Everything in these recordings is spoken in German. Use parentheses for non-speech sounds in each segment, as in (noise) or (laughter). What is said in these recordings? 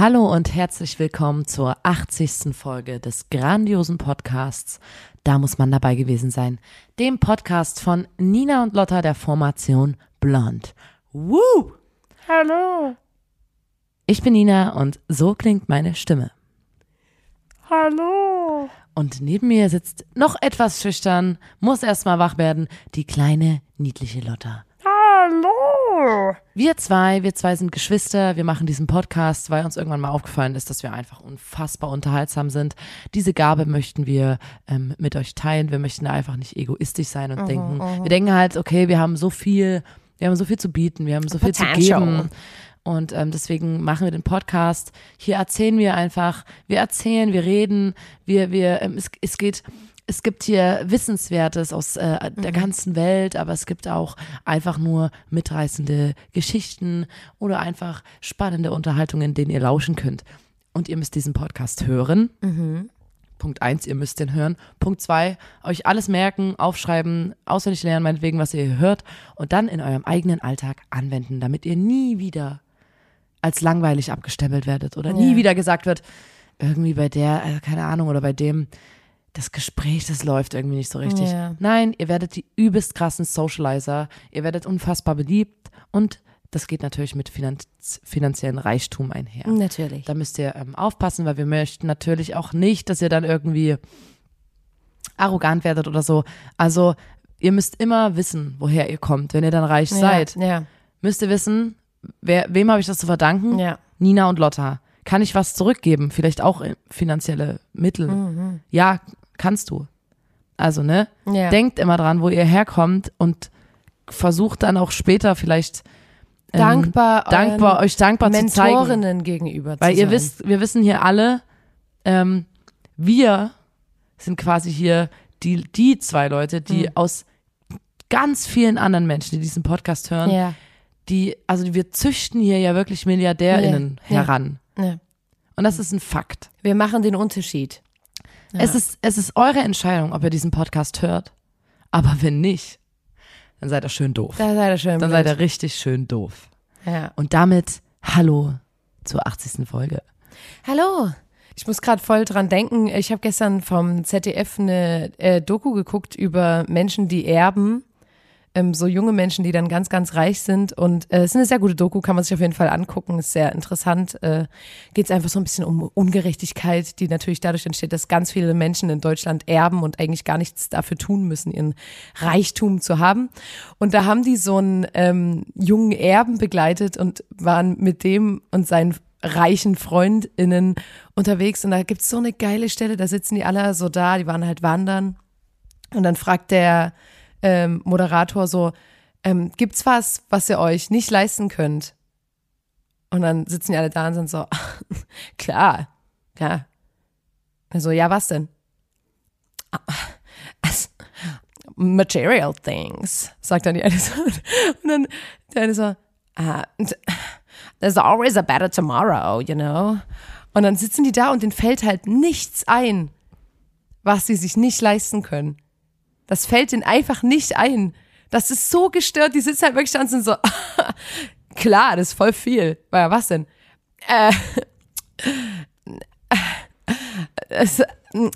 Hallo und herzlich willkommen zur 80. Folge des grandiosen Podcasts. Da muss man dabei gewesen sein. Dem Podcast von Nina und Lotta der Formation Blond. Woo! Hallo. Ich bin Nina und so klingt meine Stimme. Hallo. Und neben mir sitzt noch etwas schüchtern, muss erstmal wach werden, die kleine, niedliche Lotta. Wir zwei, wir zwei sind Geschwister, wir machen diesen Podcast, weil uns irgendwann mal aufgefallen ist, dass wir einfach unfassbar unterhaltsam sind. Diese Gabe möchten wir ähm, mit euch teilen. Wir möchten einfach nicht egoistisch sein und denken. Wir denken halt, okay, wir haben so viel, wir haben so viel zu bieten, wir haben so viel zu geben. Und ähm, deswegen machen wir den Podcast. Hier erzählen wir einfach, wir erzählen, wir reden, wir, wir, ähm, es, es geht, es gibt hier Wissenswertes aus äh, der ganzen Welt, aber es gibt auch einfach nur mitreißende Geschichten oder einfach spannende Unterhaltungen, denen ihr lauschen könnt. Und ihr müsst diesen Podcast hören. Punkt eins, ihr müsst den hören. Punkt zwei, euch alles merken, aufschreiben, auswendig lernen, meinetwegen, was ihr hört und dann in eurem eigenen Alltag anwenden, damit ihr nie wieder als langweilig abgestempelt werdet oder nie Ja. wieder gesagt wird, irgendwie bei der, äh, keine Ahnung, oder bei dem, das Gespräch, das läuft irgendwie nicht so richtig. Ja. Nein, ihr werdet die übelst krassen Socializer, ihr werdet unfassbar beliebt und das geht natürlich mit finanz finanziellen Reichtum einher. Natürlich. Da müsst ihr ähm, aufpassen, weil wir möchten natürlich auch nicht, dass ihr dann irgendwie arrogant werdet oder so. Also ihr müsst immer wissen, woher ihr kommt. Wenn ihr dann reich seid, Ja. müsst ihr wissen, wer, wem habe ich das zu verdanken? Ja. Nina und Lotta. Kann ich was zurückgeben? Vielleicht auch äh, finanzielle Mittel. Mhm. Ja, kannst du. Also, ne? Ja. Denkt immer dran, wo ihr herkommt und versucht dann auch später vielleicht ähm, dankbar, dankbar euch dankbar zu zeigen. Mentorinnen gegenüber Weil zu ihr sein. wisst, wir wissen hier alle, ähm, wir sind quasi hier die, die zwei Leute, die Hm. aus ganz vielen anderen Menschen, die diesen Podcast hören, Ja. die, also wir züchten hier ja wirklich MilliardärInnen ja. heran. ja. Und das ist ein Fakt. Wir machen den Unterschied. Es, ist, es ist eure Entscheidung, ob ihr diesen Podcast hört. Aber wenn nicht, dann seid ihr schön doof. Da seid ihr schön. Dann blöd. seid ihr richtig schön doof. Ja. Und damit Hallo zur 80. Folge. Hallo. Ich muss gerade voll dran denken. Ich habe gestern vom ZDF eine äh, Doku geguckt über Menschen, die erben. Ähm, so junge Menschen, die dann ganz, ganz reich sind. Und äh, es ist eine sehr gute Doku, kann man sich auf jeden Fall angucken. Ist sehr interessant. Äh, Geht es einfach so ein bisschen um Ungerechtigkeit, die natürlich dadurch entsteht, dass ganz viele Menschen in Deutschland erben und eigentlich gar nichts dafür tun müssen, ihren Reichtum zu haben. Und da haben die so einen ähm, jungen Erben begleitet und waren mit dem und seinen reichen FreundInnen unterwegs. Und da gibt's so eine geile Stelle, da sitzen die alle so da, die waren halt wandern. Und dann fragt der ähm, Moderator so, ähm, gibt's was, was ihr euch nicht leisten könnt? Und dann sitzen die alle da und sind so, (laughs) klar, ja. Also, ja, was denn? "Ah, es- (laughs) Material things, sagt dann die eine so. Und dann der eine so, ah, there's always a better tomorrow, you know? Und dann sitzen die da und denen fällt halt nichts ein, was sie sich nicht leisten können. Das fällt ihnen einfach nicht ein. Das ist so gestört, die sitzen halt wirklich da und sind so, (laughs) klar, das ist voll viel. Weil, was denn? Äh, (laughs) es, und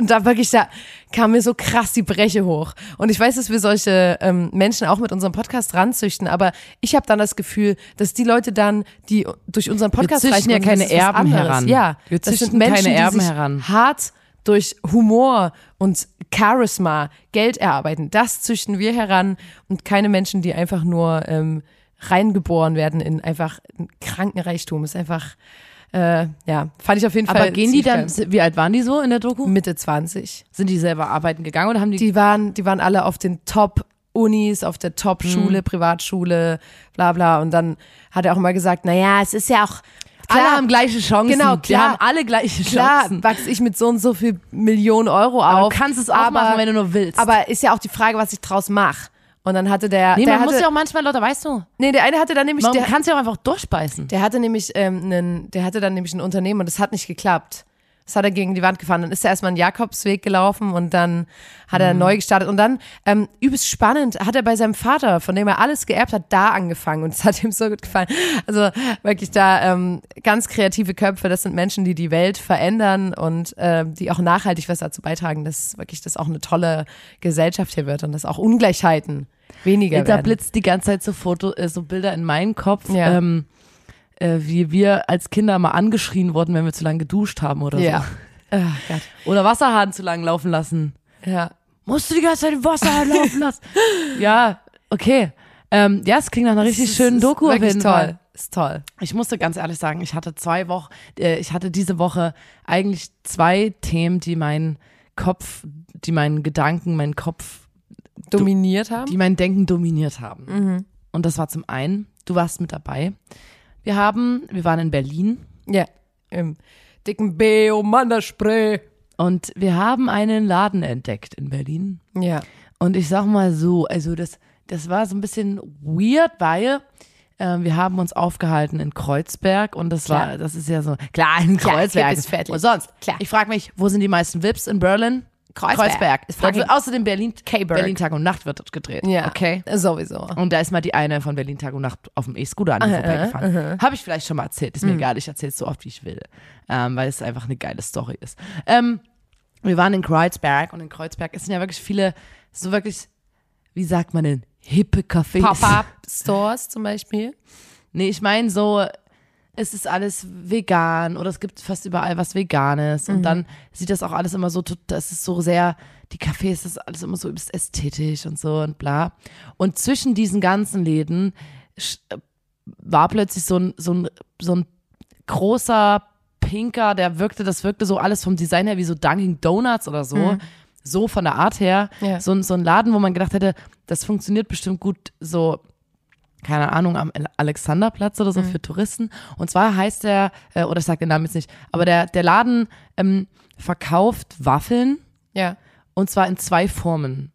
da wirklich, da kam mir so krass die Breche hoch. Und ich weiß, dass wir solche ähm, Menschen auch mit unserem Podcast ranzüchten, aber ich habe dann das Gefühl, dass die Leute dann, die durch unseren Podcast züchten reichen, ja keine Erben heran. Ja, Wir das sind züchten Menschen, keine Erben die sich heran. hart durch Humor und Charisma Geld erarbeiten. Das züchten wir heran und keine Menschen, die einfach nur ähm, reingeboren werden in einfach einen kranken Reichtum. Ist einfach, äh, ja, fand ich auf jeden Fall. Aber gehen die dann, wie alt waren die so in der Doku? Mitte 20? Sind die selber arbeiten gegangen oder haben die, Die waren, die waren alle auf den Top Unis, auf der Top-Schule, Privatschule, bla bla. Und dann hat er auch mal gesagt, naja, es ist ja auch alle Klar. haben gleiche Chancen. Genau, Wir klar. haben alle gleiche Klar, Chancen. wachse ich mit so und so viel Millionen Euro Aber auf. du kannst es auch aber, machen, wenn du nur willst. Aber ist ja auch die Frage, was ich draus mache. Und dann hatte der, nee, der man hatte, muss ja auch manchmal, Leute, weißt du, nee, der eine hatte dann nämlich, man der, kann es ja auch einfach durchbeißen. der hatte nämlich ähm, einen, der hatte dann nämlich ein Unternehmen und das hat nicht geklappt. Das hat er gegen die Wand gefahren. Dann ist er erstmal einen Jakobsweg gelaufen und dann hat Mhm. er neu gestartet. Und dann, ähm, übelst spannend, hat er bei seinem Vater, von dem er alles geerbt hat, da angefangen. Und es hat (laughs) ihm so gut gefallen. Also wirklich da ähm, ganz kreative Köpfe. Das sind Menschen, die die Welt verändern und ähm, die auch nachhaltig was dazu beitragen, dass wirklich das auch eine tolle Gesellschaft hier wird und dass auch Ungleichheiten weniger Da werden. blitzt die ganze Zeit so Foto, äh, so Bilder in meinen Kopf, Ja. ähm, äh, wie wir als Kinder mal angeschrien wurden, wenn wir zu lange geduscht haben oder Ja. so. (laughs) Ach Gott. Oder Wasserhahn zu lang laufen lassen. Ja. Musst du die ganze Zeit den Wasserhahn laufen lassen? (laughs) ja, okay. Ähm, ja, es klingt nach einer richtig Es schönen ist Doku auf wirklich jeden toll. Fall. Ist toll. Ich musste ganz ehrlich sagen, ich hatte zwei Wochen, äh, ich hatte diese Woche eigentlich zwei Themen, die meinen Kopf, die meinen Gedanken, meinen Kopf, Dominiert haben? die mein Denken dominiert haben. Mhm. Und das war zum einen, du warst mit dabei. Wir haben, wir waren in Berlin Ja, im dicken Beo-Manderspray. und wir haben einen Laden entdeckt in Berlin. Ja. Und ich sag mal so, also das, das war so ein bisschen weird, weil äh, wir haben uns aufgehalten in Kreuzberg und das war, Klar. das ist ja so, klar, in Klar, Kreuzberg. ist fertig. Und sonst, Klar. ich frage mich, wo sind die meisten VIPs in Berlin? Kreuzberg. Ist Dort wird außerdem Berlin, K-Berg. Berlin Tag und Nacht wird dort gedreht. Ja. Okay. Sowieso. Und da ist mal die eine von Berlin Tag und Nacht auf dem E-Scooter an mir vorbeigefahren. Habe ich vielleicht schon mal erzählt. Ist mir egal, ich erzähle es so oft, wie ich will. Ähm, weil es einfach eine geile Story ist. Ähm, wir waren in Kreuzberg und in Kreuzberg sind ja wirklich viele, so wirklich, wie sagt man denn, hippe Cafés. Pop-up-Stores (laughs) zum Beispiel. Nee, ich meine so, es ist alles vegan oder es gibt fast überall was Veganes und dann sieht das auch alles immer so, das ist so sehr, die Cafés, das ist alles immer so übelst ästhetisch und so und bla. Und zwischen diesen ganzen Läden war plötzlich so ein, so ein, so ein großer Pinker, der wirkte, das wirkte so alles vom Design her wie so Dunkin' Donuts oder so. So von der Art her. Ja. So, ein- so ein Laden, wo man gedacht hätte, das funktioniert bestimmt gut so keine Ahnung, am Alexanderplatz oder so für Touristen. Und zwar heißt der, äh, oder ich sage den Namen jetzt nicht, aber der, der Laden ähm, verkauft Waffeln Ja. und zwar in zwei Formen.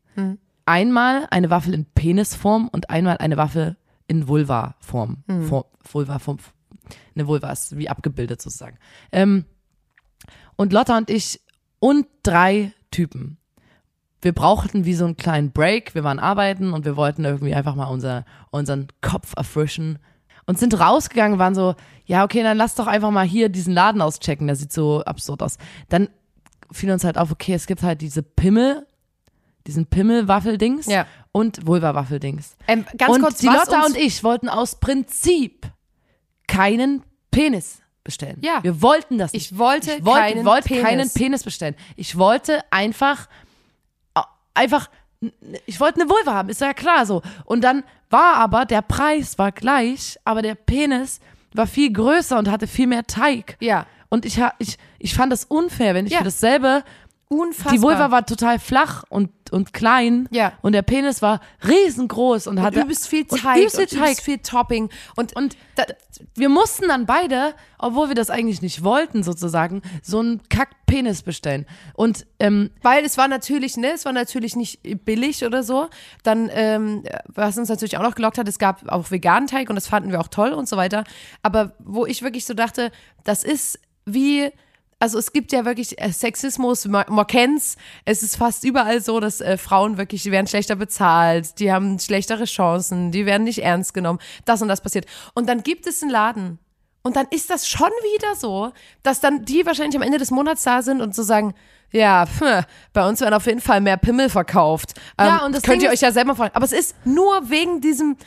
Einmal eine Waffel in Penisform und einmal eine Waffel in Vulva-Form. Form, Vulva-Form. Eine Vulva ist wie abgebildet sozusagen. Ähm, und Lotta und ich und drei Typen. Wir brauchten wie so einen kleinen Break. Wir waren arbeiten und wir wollten irgendwie einfach mal unser, unseren Kopf erfrischen. Und sind rausgegangen, waren so, ja, okay, dann lass doch einfach mal hier diesen Laden auschecken. Der sieht so absurd aus. Dann fiel uns halt auf, okay, es gibt halt diese Pimmel, diesen Pimmel-Waffeldings Ja. und Vulva-Waffeldings. Ähm, ganz und kurz, die Lotta und ich wollten aus Prinzip keinen Penis bestellen. Ja. Wir wollten das nicht. Ich wollte ich wollte, keinen wollte Penis. keinen Penis bestellen. Ich wollte einfach, einfach, ich wollte eine Vulva haben, ist ja klar so. Und dann war aber, der Preis war gleich, aber der Penis war viel größer und hatte viel mehr Teig. Ja. Und ich, ich, ich fand das unfair, wenn ich Ja. für dasselbe Unfassbar. die Vulva war total flach und, und klein. Ja. Und der Penis war riesengroß und hatte übelst viel und Teig, übelst viel und Teig. übelst viel Topping. Und, Und da, wir mussten dann beide, obwohl wir das eigentlich nicht wollten, sozusagen, so einen Kack-Penis bestellen. Und ähm, weil es war natürlich, ne, es war natürlich nicht billig oder so. Dann, ähm, was uns natürlich auch noch gelockt hat, es gab auch veganen Teig und das fanden wir auch toll und so weiter. Aber wo ich wirklich so dachte, das ist wie, also es gibt ja wirklich äh, Sexismus, man, kennt's. Es ist fast überall so, dass äh, Frauen wirklich, die werden schlechter bezahlt, die haben schlechtere Chancen, die werden nicht ernst genommen. Das und das passiert. Und dann gibt es einen Laden. Und dann ist das schon wieder so, dass dann die wahrscheinlich am Ende des Monats da sind und so sagen, ja, pf, bei uns werden auf jeden Fall mehr Pimmel verkauft. Ähm, Ja, und das könnt Ding ihr euch ja selber fragen. Aber es ist nur wegen diesem,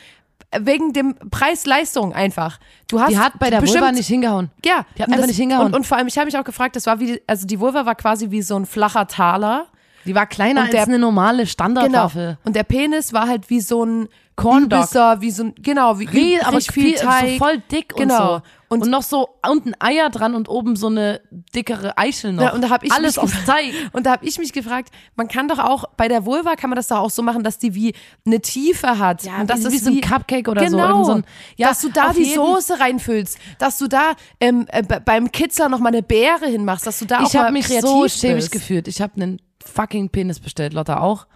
wegen dem Preis-Leistung einfach. Du hast die hat bei der bestimmt, Vulva nicht hingehauen. ja, Die hat einfach nicht hingehauen. Und, und vor allem, ich habe mich auch gefragt, das war wie, also die Vulva war quasi wie so ein flacher Taler. Die war kleiner Und als der- eine normale Genau. Standardwaffe. Und der Penis war halt wie so ein Corn Dog. übelster, wie so ein, genau, wie übrig aber viel viel, Teig. so voll dick Genau. und so. Und, noch so unten Eier dran und oben so eine dickere Eichel noch. Ja, und da hab ich Alles aus gefragt- Teig. (laughs) Und da habe ich mich gefragt, man kann doch auch, bei der Vulva kann man das doch auch so machen, dass die wie eine Tiefe hat. Ja, und das ist wie so ein Cupcake oder so, genau, so ein- ja, dass du da auf die Soße reinfüllst, dass du da ähm, äh, be- beim Kitzler noch mal eine Beere hinmachst, dass du da auch Ich habe mal mich kreativ so schämig bist. gefühlt. Ich habe einen fucking Penis bestellt, Lotta auch.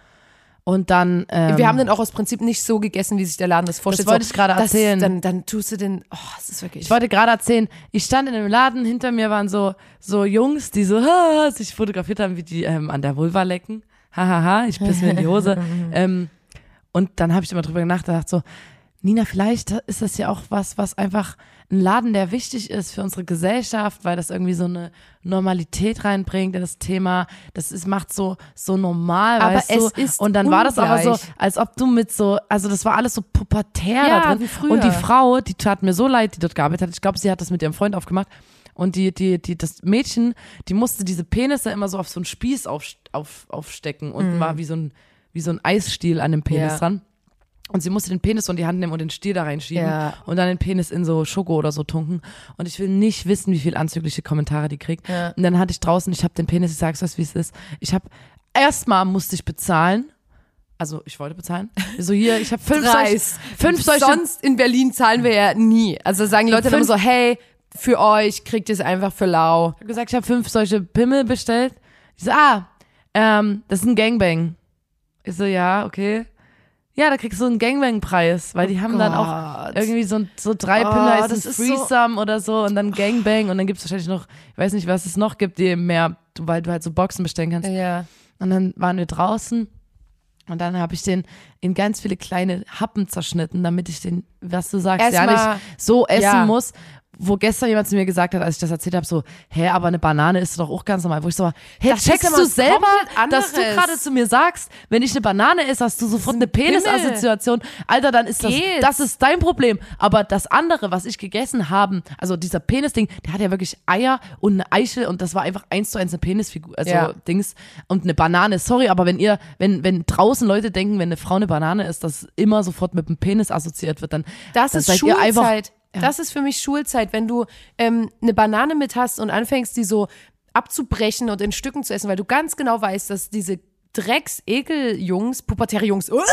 Und dann. Ähm, Wir haben den auch aus Prinzip nicht so gegessen, wie sich der Laden das vorstellt. wollte so, ich gerade das- erzählen. Dann, dann tust du den, oh, es ist wirklich. Ich wollte gerade erzählen, ich stand in einem Laden, hinter mir waren so, so Jungs, die so (laughs) ha, sich fotografiert haben, wie die ähm, an der Vulva lecken. Hahaha, ich piss mir in die Hose. (laughs) ähm, und dann habe ich immer drüber nachgedacht, so, Nina, vielleicht ist das ja auch was, was einfach ein Laden, der wichtig ist für unsere Gesellschaft, weil das irgendwie so eine Normalität reinbringt in das Thema. Das ist, macht so, so normal, Aber weißt es du? ist und dann war das aber so, ungleich. als ob du mit so, also das war alles so pubertär Ja, da drin. wie früher. Und die Frau, die tat mir so leid, die dort gearbeitet hat. Ich glaube, sie hat das mit ihrem Freund aufgemacht. Und die, die, die, das Mädchen, die musste diese Penisse immer so auf so einen Spieß auf, auf, aufstecken und war wie so ein, wie so ein Eisstiel an dem Penis Mhm. Ja. dran. Und sie musste den Penis so in die Hand nehmen und den Stiel da reinschieben Ja. und dann den Penis in so Schoko oder so tunken. Und ich will nicht wissen, wie viel anzügliche Kommentare die kriegt. Ja. Und dann hatte ich draußen, ich habe den Penis, ich sag's euch, wie es ist. Ich habe erstmal musste ich bezahlen. Also ich wollte bezahlen. So hier, ich habe fünf (laughs) solche, Preis. fünf solche Sonst in Berlin zahlen wir ja nie. Also sagen die Leute dann immer so, hey, für euch kriegt ihr es einfach für lau. Ich habe gesagt, ich habe fünf solche Pimmel bestellt. Ich so, ah, ähm, das ist ein Gangbang. Ich so, ja, okay. Ja, da kriegst du einen Gangbang-Preis, weil die haben dann auch Gott. irgendwie so, so drei Oh, Pimmel, heißt das ist so- Threesome oder so und dann Gangbang und dann gibt's wahrscheinlich noch, ich weiß nicht, was es noch gibt, die mehr, weil du halt so Boxen bestellen kannst. Ja. Und dann waren wir draußen und dann habe ich den in ganz viele kleine Happen zerschnitten, damit ich den, was du sagst, ja Erstmal- nicht so essen ja. muss. Wo gestern jemand zu mir gesagt hat, als ich das erzählt habe, so, hä, aber eine Banane ist doch auch ganz normal. Wo ich so, hä, Das checkst ja du selber, dass du gerade zu mir sagst, wenn ich eine Banane esse, hast du sofort eine. Penisassoziation. Alter, dann ist das, Geht. das ist dein Problem. Aber das andere, was ich gegessen haben, also dieser Penis-Ding, der hat ja wirklich Eier und eine Eichel und das war einfach eins zu eins eine Penisfigur, also Ja. Dings und eine Banane. Sorry, aber wenn ihr, wenn, wenn draußen Leute denken, wenn eine Frau eine Banane ist, das immer sofort mit dem Penis assoziiert wird, dann, Das dann ist seid ihr einfach, Schulzeit. Das ist für mich Schulzeit, wenn du ähm, eine Banane mit hast und anfängst, die so abzubrechen und in Stücken zu essen, weil du ganz genau weißt, dass diese Drecks-Ekel-Jungs, pubertäre Jungs, uah,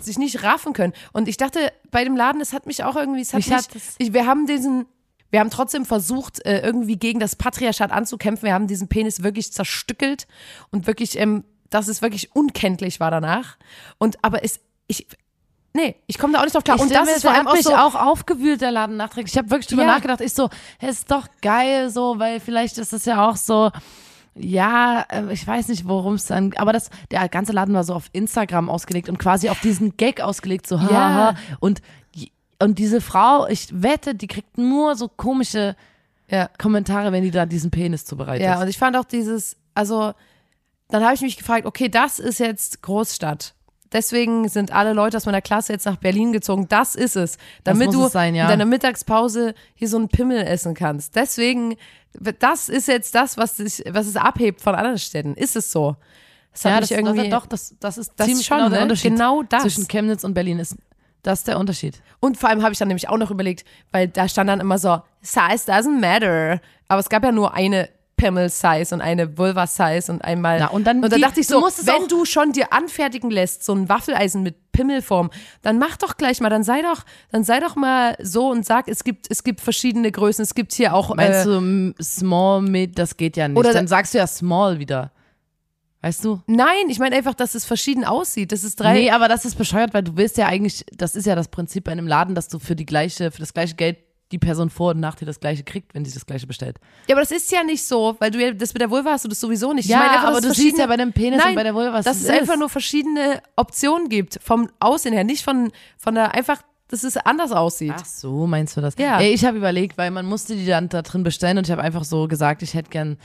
sich nicht raffen können. Und ich dachte, bei dem Laden, es hat mich auch irgendwie, es hat Mich mich, ich, wir haben diesen, wir haben trotzdem versucht, äh, irgendwie gegen das Patriarchat anzukämpfen. Wir haben diesen Penis wirklich zerstückelt und wirklich, ähm, dass es wirklich unkenntlich war danach. Und aber es, ich, nee, ich komme da auch nicht drauf klar. Ich und das mir, ist vor allem auch mich so, auch aufgewühlt, der Laden nachträglich. Ich habe wirklich drüber Ja. nachgedacht. Ich so, es ist doch geil so, weil vielleicht ist das ja auch so, ja, äh, ich weiß nicht, worum es dann, aber das, der ganze Laden war so auf Instagram ausgelegt und quasi auf diesen Gag ausgelegt, so, haha. Ja. Und, und diese Frau, ich wette, die kriegt nur so komische ja. Kommentare, wenn die da diesen Penis zubereitet. Ja, und ich fand auch dieses, also dann habe ich mich gefragt, okay, das ist jetzt Großstadt. Deswegen sind alle Leute aus meiner Klasse jetzt nach Berlin gezogen. Das ist es. Damit du sein, ja. in deiner Mittagspause hier so einen Pimmel essen kannst. Deswegen, das ist jetzt das, was, sich, was es abhebt von anderen Städten. Ist es so? Das ja, das, irgendwie, doch, das, das ist Das ziemlich schon, genau der ne? Unterschied. Genau das. Zwischen Chemnitz und Berlin ist, das ist der Unterschied. Und vor allem habe ich dann nämlich auch noch überlegt, weil da stand dann immer so, Size doesn't matter. Aber es gab ja nur eine Pimmel-Size und eine Vulva-Size und einmal. Na, und dann und da die- dachte ich du so, es wenn du schon dir anfertigen lässt, so ein Waffeleisen mit Pimmelform, dann mach doch gleich mal, dann sei doch, dann sei doch mal so und sag, es gibt, es gibt verschiedene Größen, es gibt hier auch. Meinst äh, du small mit, das geht ja nicht. Oder- dann sagst du ja small wieder. Weißt du? Nein, ich meine einfach, dass es verschieden aussieht. Das ist drei. Nee, aber das ist bescheuert, weil du willst ja eigentlich, das ist ja das Prinzip bei einem Laden, dass du für die gleiche, für das gleiche Geld die Person vor und nach dir das gleiche kriegt, wenn sie das gleiche bestellt. Ja, aber das ist ja nicht so, weil du ja, das mit der Vulva hast du das sowieso nicht. Ich Ja, meine einfach, aber du siehst ja bei dem Penis Nein, und bei der Vulva, was dass es es einfach ist. nur verschiedene Optionen gibt, vom Aussehen her, nicht von, von der, einfach, dass es anders aussieht. Ach so, meinst du das? Ja. Ey, ich habe überlegt, weil man musste die dann da drin bestellen und ich habe einfach so gesagt, ich hätte gern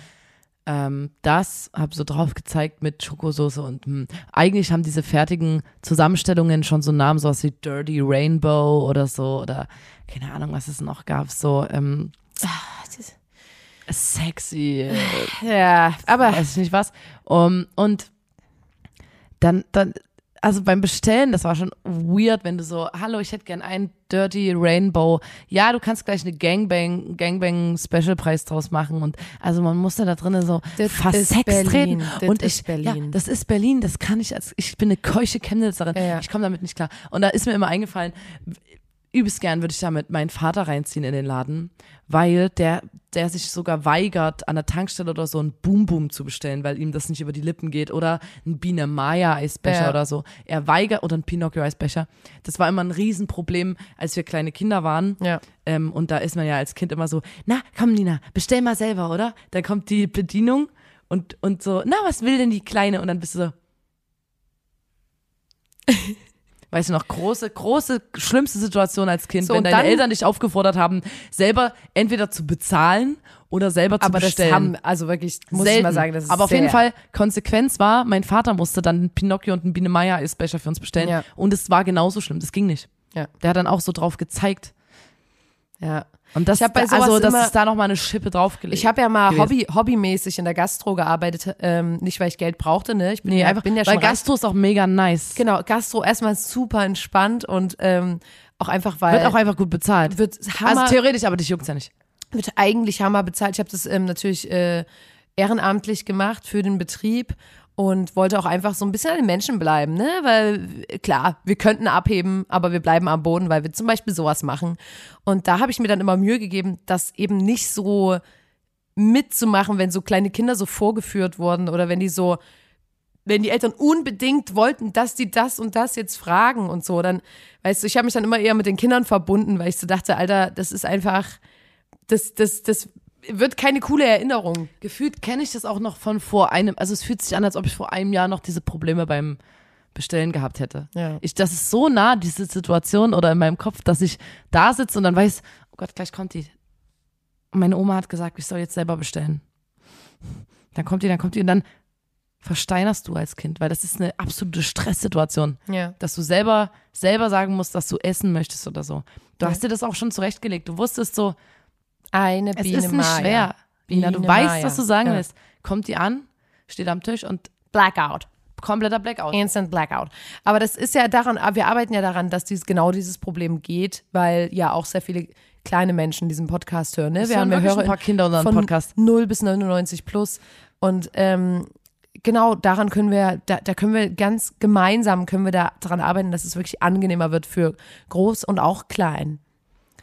ähm, das, habe so drauf gezeigt mit Schokosoße und hm, eigentlich haben diese fertigen Zusammenstellungen schon so Namen, sowas wie Dirty Rainbow oder so oder keine Ahnung, was es noch gab, so ähm, sexy, Ja, aber weiß ich nicht was. Um, und dann, dann also beim Bestellen, das war schon weird, wenn du so, hallo, ich hätte gern einen Dirty Rainbow. Ja, du kannst gleich eine Gangbang, Gangbang Specialpreis draus machen und also man musste da drinnen so Das fast ist Sex Berlin. reden. Das und ist ich, Berlin. ja, das ist Berlin, das kann ich als, ich bin eine keusche Chemnitzerin. Ja, ja. Ich komme damit nicht klar. Und da ist mir immer eingefallen, übelst gern würde ich damit meinen Vater reinziehen in den Laden, weil der, der sich sogar weigert, an der Tankstelle oder so ein Boom Boom zu bestellen, weil ihm das nicht über die Lippen geht oder ein Biene Maya Eisbecher Ja. oder so. Er weigert, oder ein Pinocchio Eisbecher. Das war immer ein Riesenproblem, als wir kleine Kinder waren. Ja. Ähm, und da ist man ja als Kind immer so, na, komm Nina, bestell mal selber, oder? Dann kommt die Bedienung und, und so, na, was will denn die Kleine? Und dann bist du so, Weißt du noch, große, große, schlimmste Situation als Kind, So, wenn deine dann- Eltern dich aufgefordert haben, selber entweder zu bezahlen oder selber zu Aber das bestellen. haben, also wirklich, muss Selten. ich mal sagen, das ist Aber auf jeden Fall, Konsequenz war, mein Vater musste dann einen Pinocchio und einen Biene Meier Eisbecher für uns bestellen. Ja. Und es war genauso schlimm. Das ging nicht. Ja. Der hat dann auch so drauf gezeigt. Ja. Und das, Ich bei sowas also, das immer- ist da nochmal eine Schippe draufgelegt. Ich habe ja mal. Hobby, hobbymäßig in der Gastro gearbeitet, ähm, nicht weil ich Geld brauchte, ne? Ich bin, Nee, ja, einfach, bin ja weil schon reich. Gastro ist auch mega nice. Genau, Gastro erstmal super entspannt und ähm, auch einfach, weil Wird auch einfach gut bezahlt. wird Hammer, also theoretisch, aber dich juckt's ja nicht. wird eigentlich Hammer bezahlt. Ich habe das ähm, natürlich äh, ehrenamtlich gemacht für den Betrieb und wollte auch einfach so ein bisschen an den Menschen bleiben, ne? Weil klar, wir könnten abheben, aber wir bleiben am Boden, weil wir zum Beispiel sowas machen. Und da habe ich mir dann immer Mühe gegeben, das eben nicht so mitzumachen, wenn so kleine Kinder so vorgeführt wurden oder wenn die so wenn die Eltern unbedingt wollten, dass die das und das jetzt fragen und so, dann, weißt du, ich habe mich dann immer eher mit den Kindern verbunden, weil ich so dachte, Alter, das ist einfach, das, das, das wird keine coole Erinnerung. Gefühlt kenne ich das auch noch von vor einem, also es fühlt sich an, als ob ich vor einem Jahr noch diese Probleme beim Bestellen gehabt hätte. Ja. Ich, das ist so nah, diese Situation oder in meinem Kopf, dass ich da sitze und dann weiß, oh Gott, gleich kommt die. Meine Oma hat gesagt, ich soll jetzt selber bestellen. Dann kommt die, dann kommt die und dann versteinerst du als Kind, weil das ist eine absolute Stresssituation. Ja. Dass du selber, selber sagen musst, dass du essen möchtest oder so. Du Ja. hast dir das auch schon zurechtgelegt. Du wusstest so, Eine es Biene ist nicht Maya. schwer. Bina, du Biene weißt, Maya. was du sagen Ja. willst. Kommt die an, steht am Tisch und Blackout. kompletter Blackout. Instant Blackout. Aber das ist ja daran, wir arbeiten ja daran, dass dies, genau dieses Problem geht, weil ja auch sehr viele kleine Menschen diesen Podcast hören. Ne? Es Wir hören haben wirklich ein paar Kinder unseren von Podcast. 0 bis 99 plus. Und ähm, genau daran können wir, da, da können wir ganz gemeinsam können wir da dran arbeiten, dass es wirklich angenehmer wird für groß und auch klein.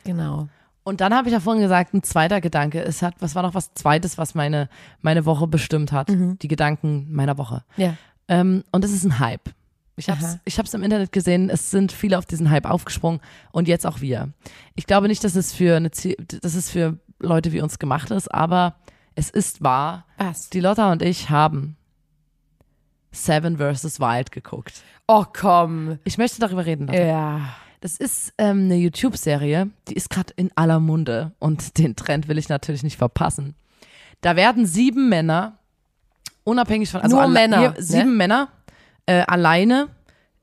Genau. Und dann habe ich ja vorhin gesagt, ein zweiter Gedanke. Es hat, was war noch was Zweites, was meine, meine Woche bestimmt hat? Mhm. Die Gedanken meiner Woche. Ja. Ähm, und es ist ein Hype. Ich habe es Aha. ich hab's im Internet gesehen, es sind viele auf diesen Hype aufgesprungen und jetzt auch wir. Ich glaube nicht, dass es für eine Ziel, dass es für Leute wie uns gemacht ist, aber es ist wahr. Was? Die Lotta und ich haben Seven vs. Wild geguckt. Oh komm. Ich möchte darüber reden. Lotta. Ja. Das ist ähm, eine YouTube-Serie, die ist gerade in aller Munde und (laughs) den Trend will ich natürlich nicht verpassen. Da werden sieben Männer, unabhängig von, also Nur alle- Männer, je- ne? sieben Männer äh, alleine,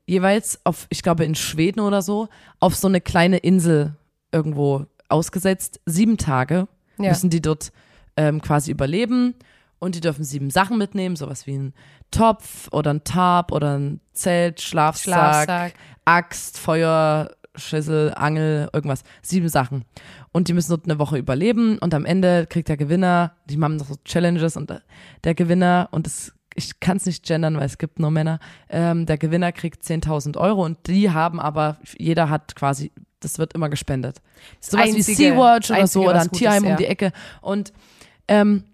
jeweils auf, ich glaube in Schweden oder so, auf so eine kleine Insel irgendwo ausgesetzt. Sieben Tage Ja. müssen die dort ähm, quasi überleben und die dürfen sieben Sachen mitnehmen, sowas wie ein Topf oder ein Tarp oder ein Zelt, Schlafsack, Schlafsack. Axt, Feuer, Schüssel, Angel, irgendwas. Sieben Sachen. Und die müssen dort eine Woche überleben und am Ende kriegt der Gewinner, die haben noch so Challenges und äh, der Gewinner, und das, ich kann es nicht gendern, weil es gibt nur Männer, ähm, der Gewinner kriegt 10.000 Euro und die haben aber, jeder hat quasi, das wird immer gespendet. Sowas wie Einzige- Sea-Watch oder Einzige, so oder ein Tierheim ja. um die Ecke. Und ähm,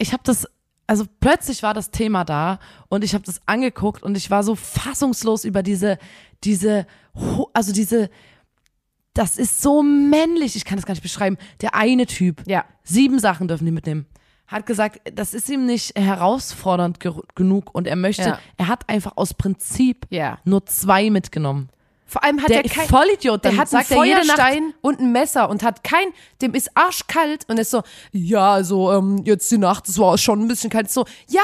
ich habe das, also plötzlich war das Thema da und ich habe das angeguckt und ich war so fassungslos über diese, diese, also diese, das ist so männlich, ich kann das gar nicht beschreiben. Der eine Typ, Ja. sieben Sachen dürfen die mitnehmen, hat gesagt, das ist ihm nicht herausfordernd ge genug und er möchte, Ja. er hat einfach aus Prinzip Ja. nur zwei mitgenommen. Vor allem hat Der er kein, Vollidiot, der dann hat einen er Feuerstein und ein Messer und hat kein, dem ist arschkalt und ist so, ja, also ähm, jetzt die Nacht, das war schon ein bisschen kalt. So, ja,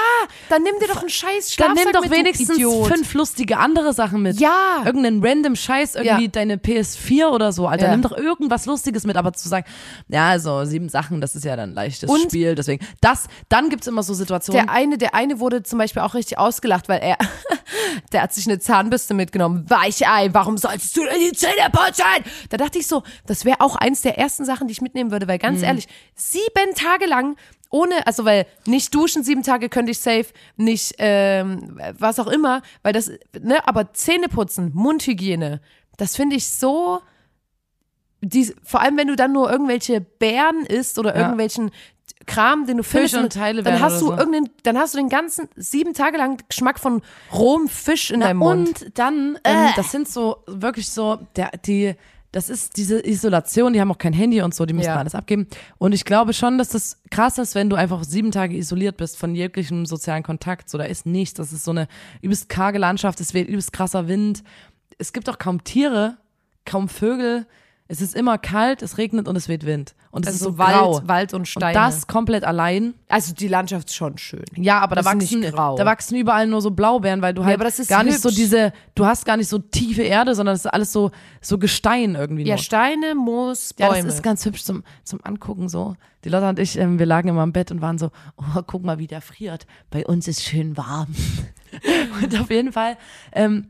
dann nimm dir doch einen scheiß Dann Schlafsack nimm doch wenigstens fünf lustige andere Sachen mit. Ja. Irgendeinen random Scheiß, irgendwie Ja. deine PS4 oder so. Alter, Ja. nimm doch irgendwas Lustiges mit, aber zu sagen, ja, also sieben Sachen, das ist ja dann ein leichtes Und- Spiel. Deswegen, das, dann gibt's immer so Situationen. Der eine, der eine wurde zum Beispiel auch richtig ausgelacht, weil er, (laughs) der hat sich eine Zahnbürste mitgenommen. Weichei, warum solltest du denn die Zähne putzen? Da dachte ich so, das wäre auch eins der ersten Sachen, die ich mitnehmen würde, weil Mhm. ganz ehrlich, sieben Tage lang ohne, also weil nicht duschen sieben Tage könnte ich safe, nicht ähm, was auch immer, weil das, ne, aber Zähne putzen, Mundhygiene, das finde ich so, die, vor allem wenn du dann nur irgendwelche Beeren isst oder Ja. irgendwelchen Kram, den du findest, und Teile dann hast du so. irgendeinen, dann hast du den ganzen sieben Tage lang Geschmack von rohem Fisch in deinem Mund. Und dann, ähm, das sind so wirklich so, der, die, das ist diese Isolation, die haben auch kein Handy und so, die müssen Ja. alles abgeben. Und ich glaube schon, dass das krass ist, wenn du einfach sieben Tage isoliert bist von jeglichem sozialen Kontakt. So, da ist nichts. Das ist so eine übelst karge Landschaft, es weht übelst krasser Wind. Es gibt auch kaum Tiere, kaum Vögel. Es ist immer kalt, es regnet und es weht Wind. Und es Also ist so Wald, grau. Wald und und Steine. das komplett allein. also die Landschaft ist schon schön. Ja, aber da Das wachsen, grau. da wachsen überall nur so Blaubeeren, weil du halt aber das ist gar nicht so hübsch. diese, du hast gar nicht so tiefe Erde, sondern es ist alles so, so Gestein irgendwie Ja, nur. Steine, Moos, Ja, Bäume. das ist ganz hübsch zum, zum Angucken so. Die Lotta und ich, ähm, wir lagen immer im Bett und waren so, oh, guck mal, wie der friert. Bei uns ist schön warm. (laughs) und auf jeden Fall ähm,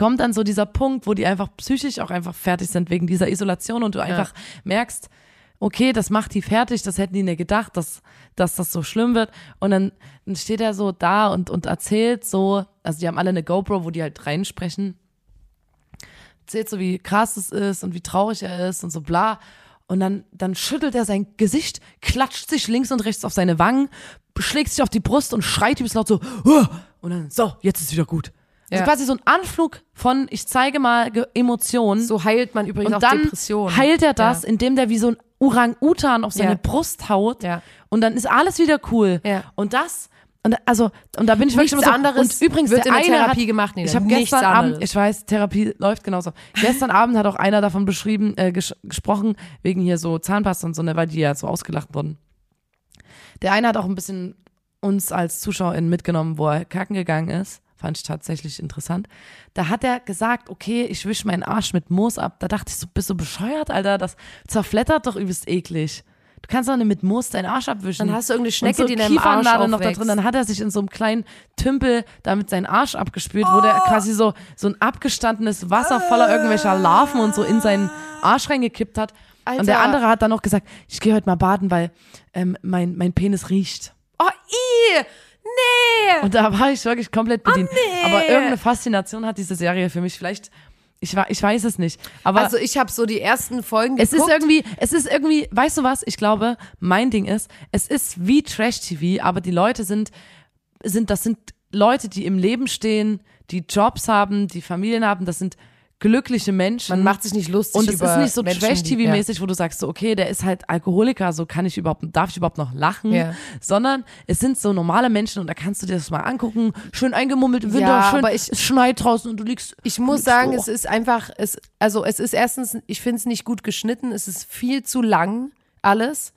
kommt dann so dieser Punkt, wo die einfach psychisch auch einfach fertig sind wegen dieser Isolation und du einfach merkst, okay, das macht die fertig, das hätten die nicht gedacht, dass, dass das so schlimm wird. Und dann, dann steht er so da und, und erzählt so, also die haben alle eine GoPro, wo die halt reinsprechen erzählt so, wie krass es ist und wie traurig er ist und so bla. Und dann, dann schüttelt er sein Gesicht, klatscht sich links und rechts auf seine Wangen, schlägt sich auf die Brust und schreit übelst laut so, "Huh!" und dann, so, jetzt ist wieder gut. Also quasi so ein Anflug von, ich zeige mal Ge- Emotionen. so heilt man übrigens und auch dann Depressionen. heilt er das, indem der wie so ein Orang-Utan auf seine. Brust haut. Ja. Und dann ist alles wieder cool. Ja. Und das, und also, und da bin ich wirklich Nichts immer so, anderes und übrigens, wird der in der eine Therapie hat, gemacht, Nina. Ich habe Nichts gestern Abend, anderes. ich weiß, Therapie läuft genauso. Gestern Abend hat auch einer davon beschrieben, äh, ges gesprochen, wegen hier so Zahnpasta und so, ne, weil die ja so ausgelacht wurden. Der eine hat auch ein bisschen uns als ZuschauerInnen mitgenommen, wo er kacken gegangen ist. Fand ich tatsächlich interessant. Da hat er gesagt, okay, ich wische meinen Arsch mit Moos ab. Da dachte ich so, bist du bescheuert, Alter? Das zerflettert doch übelst eklig. Du kannst doch nicht mit Moos deinen Arsch abwischen. Dann hast du irgendeine Und Schnecke, so die in deinem Arsch Kiefernadel noch da aufwächst. drin. Dann hat er sich in so einem kleinen Tümpel damit seinen Arsch abgespült, wo der quasi so, so ein abgestandenes Wasser voller irgendwelcher Larven und so in seinen Arsch reingekippt hat. Und der Alter. andere hat dann noch gesagt, ich gehe heute mal baden, weil ähm, mein, mein Penis riecht. Oh, i, nee. Und da war ich wirklich komplett bedient. Oh, nee. Aber irgendeine Faszination hat diese Serie für mich. Vielleicht, ich, ich weiß es nicht. Aber Also ich habe so die ersten Folgen es ist geguckt. irgendwie, es ist irgendwie, weißt du was? Ich glaube, mein Ding ist, es ist wie Trash-TV, aber die Leute sind, sind, das sind Leute, die im Leben stehen, die Jobs haben, die Familien haben, das sind glückliche Menschen. Man macht sich nicht lustig und es ist nicht so Trash-TV-mäßig, wo du sagst, so, okay, der ist halt Alkoholiker, so kann ich überhaupt, darf ich überhaupt noch lachen? Ja. Sondern es sind so normale Menschen und da kannst du dir das mal angucken, schön eingemummelt im Winter, Ja, schön, aber ich- es schneit draußen und du liegst. Ich muss liegst sagen, so. es ist einfach, es, also es ist erstens, ich finde es nicht gut geschnitten, es ist viel zu lang, alles.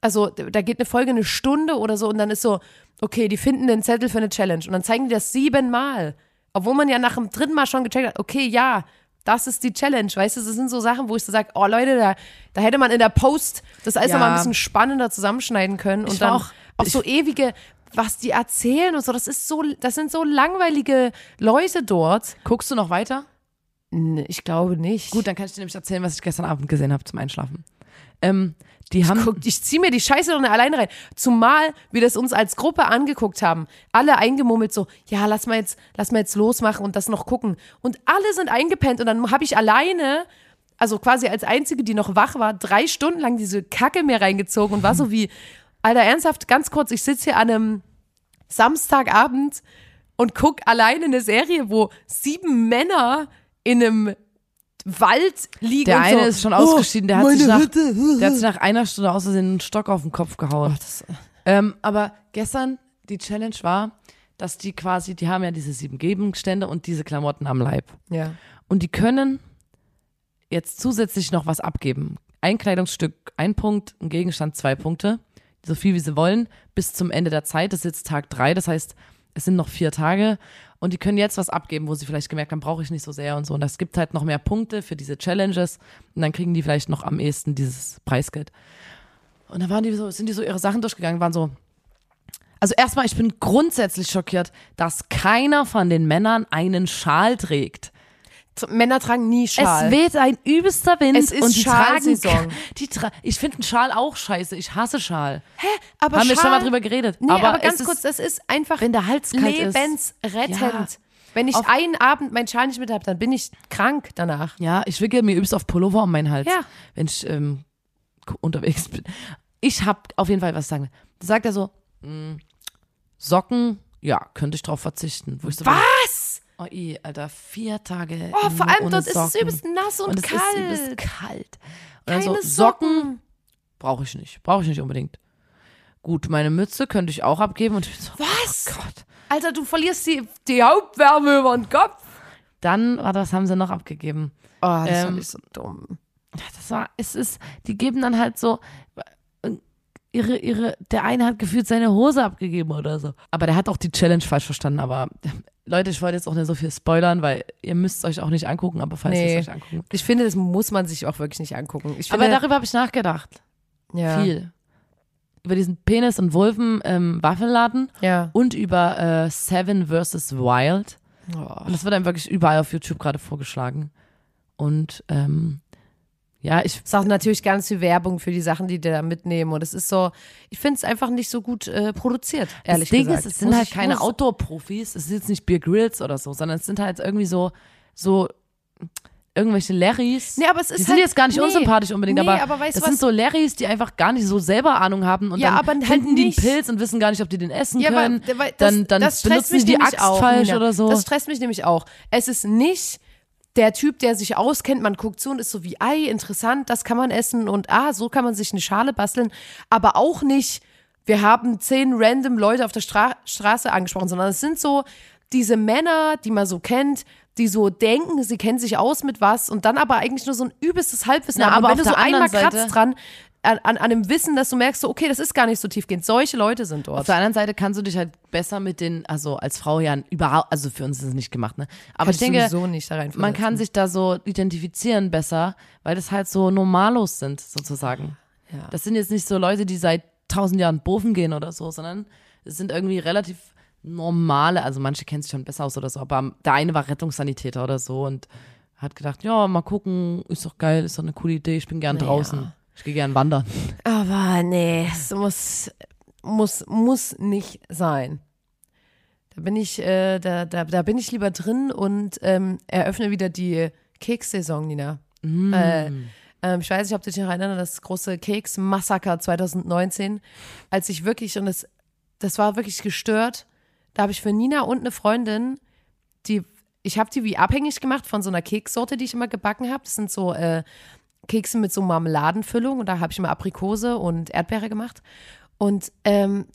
Also da geht eine Folge eine Stunde oder so und dann ist so, okay, die finden den Zettel für eine Challenge und dann zeigen die das siebenmal. Obwohl man ja nach dem dritten Mal schon gecheckt hat, okay, ja, das ist die Challenge, weißt du, das sind so Sachen, wo ich so sage, oh Leute, da, da hätte man in der Post das alles Ja. noch mal ein bisschen spannender zusammenschneiden können und dann auch- auch, so ewige, was die erzählen und so, das ist so, das sind so langweilige Leute dort. Guckst du noch weiter? Ich glaube nicht. Gut, dann kann ich dir nämlich erzählen, was ich gestern Abend gesehen habe zum Einschlafen. Ähm, die haben. Guck, ich zieh mir die Scheiße doch nicht alleine rein. Zumal wir das uns als Gruppe angeguckt haben. Alle eingemummelt so, ja, lass mal jetzt, lass mal jetzt losmachen und das noch gucken. Und alle sind eingepennt und dann habe ich alleine, also quasi als Einzige, die noch wach war, drei Stunden lang diese Kacke mir reingezogen und war so wie, Alter, ernsthaft, ganz kurz, ich sitze hier an einem Samstagabend und guck alleine eine Serie, wo sieben Männer in einem Wald liegen Der eine so, ist schon ausgeschieden, der hat, sich nach, der hat sich nach einer Stunde aus Versehen einen Stock auf den Kopf gehauen. ähm, aber gestern, die Challenge war, dass die quasi, die haben ja diese sieben Gegenstände und diese Klamotten am Leib. Ja. Und die können jetzt zusätzlich noch was abgeben. Ein Kleidungsstück, ein Punkt, ein Gegenstand, zwei Punkte. So viel wie sie wollen, bis zum Ende der Zeit. Das ist jetzt Tag drei, das heißt, es sind noch vier Tage. Und die können jetzt was abgeben, wo sie vielleicht gemerkt haben, brauche ich nicht so sehr und so. Und es gibt halt noch mehr Punkte für diese Challenges. Und dann kriegen die vielleicht noch am ehesten dieses Preisgeld. Und dann waren die so, sind die so ihre Sachen durchgegangen, waren so, Also erstmal, ich bin grundsätzlich schockiert, dass keiner von den Männern einen Schal trägt. Männer tragen nie Schal. Es weht ein übelster Wind Es ist und die tragen Schalsaison. die tra ich finde einen Schal auch scheiße. Ich hasse Schal. Hä? Aber Haben wir Schal, schon mal drüber geredet. Nee, aber, aber ganz es ist- kurz, das ist einfach wenn der Hals kalt ist. lebensrettend. Ja. Wenn ich Auf- einen Abend meinen Schal nicht mit habe, dann bin ich krank danach. Ja, ich wickel mir übelst auf Pullover um meinen Hals, Ja. wenn ich ähm, unterwegs bin. Ich hab auf jeden Fall was sagen. Da sagt er so, mm, Socken, ja, könnte ich drauf verzichten. Wo ich so Was? Oh, i, Alter, vier Tage. Oh, vor allem dort ist es Socken. übelst nass und, und es kalt. ist übelst kalt. Und Keine so, Socken. Socken brauche ich nicht, brauche ich nicht unbedingt. Gut, meine Mütze könnte ich auch abgeben und ich bin so, Was? oh Gott. Alter, du verlierst die, die Hauptwärme über den Kopf. Dann, warte, was haben sie noch abgegeben? Oh, das Ähm, fand ich so dumm. Das war, es ist, die geben dann halt so, ihre, ihre, der eine hat gefühlt seine Hose abgegeben oder so. Aber der hat auch die Challenge falsch verstanden. Aber Leute, ich wollte jetzt auch nicht so viel spoilern, weil ihr müsst es euch auch nicht angucken, aber falls ihr Nee. es euch angucken. Ich finde, das muss man sich auch wirklich nicht angucken. Ich Aber finde, darüber habe ich nachgedacht. ja, Viel. Über diesen Penis- und Wulfen-Waffelladen Ja. und über äh, Seven vs. Wild. Oh. Und das wird einem wirklich überall auf YouTube gerade vorgeschlagen. Und ähm, ja, ich ist auch natürlich ganz viel Werbung für die Sachen, die die da mitnehmen. Und es ist so, ich finde es einfach nicht so gut äh, produziert, ehrlich das Ding gesagt. ist, es sind halt keine Outdoor-Profis, es sind jetzt nicht Beer Grills oder so, sondern es sind halt irgendwie so, so irgendwelche Larrys. Nee, aber es ist die sind halt- jetzt gar nicht nee, unsympathisch unbedingt, nee, aber, aber weißt das sind so Larrys, die einfach gar nicht so selber Ahnung haben und Ja, dann aber halt finden die einen Pilz und wissen gar nicht, ob die den essen Ja, können. aber das- dann dann das benutzen mich die Axt auch, falsch Nina. oder so. Das stresst mich nämlich auch. Es ist nicht der Typ, der sich auskennt, man guckt zu und ist so wie, ei, interessant, das kann man essen und ah, so kann man sich eine Schale basteln, aber auch nicht, wir haben zehn random Leute auf der Stra Straße angesprochen, sondern es sind so diese Männer, die man so kennt, die so denken, sie kennen sich aus mit was und dann aber eigentlich nur so ein übelstes Halbwissen Na, haben. aber wenn du so einmal Seite- kratzt dran, an, an, dem Wissen, dass du merkst, so, okay, das ist gar nicht so tiefgehend. Solche Leute sind dort. Auf der anderen Seite kannst du dich halt besser mit den, also als Frau ja überhaupt, also für uns ist es nicht gemacht, ne? Aber ich denke, sowieso nicht da rein man kann sich da so identifizieren besser, weil das halt so Normalos sind, sozusagen. Ja. Das sind jetzt nicht so Leute, die seit tausend Jahren Bofen gehen oder so, sondern es sind irgendwie relativ normale, also manche kennen sich schon besser aus oder so, aber der eine war Rettungssanitäter oder so und hat gedacht, ja, mal gucken, ist doch geil, ist doch eine coole Idee, ich bin gern draußen. Ich gehe gern wandern. Aber nee, es muss, muss, muss nicht sein. Da bin ich, äh, da, da, da bin ich lieber drin und ähm, eröffne wieder die Kekssaison, Nina. Äh, ähm, ich weiß nicht, ob du dich noch erinnerst, das große Keks-Massaker 2019, als ich wirklich, und das, das war wirklich gestört, da habe ich für Nina und eine Freundin, die, ich habe die wie abhängig gemacht von so einer Kekssorte, die ich immer gebacken habe. Das sind so äh, Kekse mit so Marmeladenfüllung und da habe ich immer Aprikose und Erdbeere gemacht. Und ähm,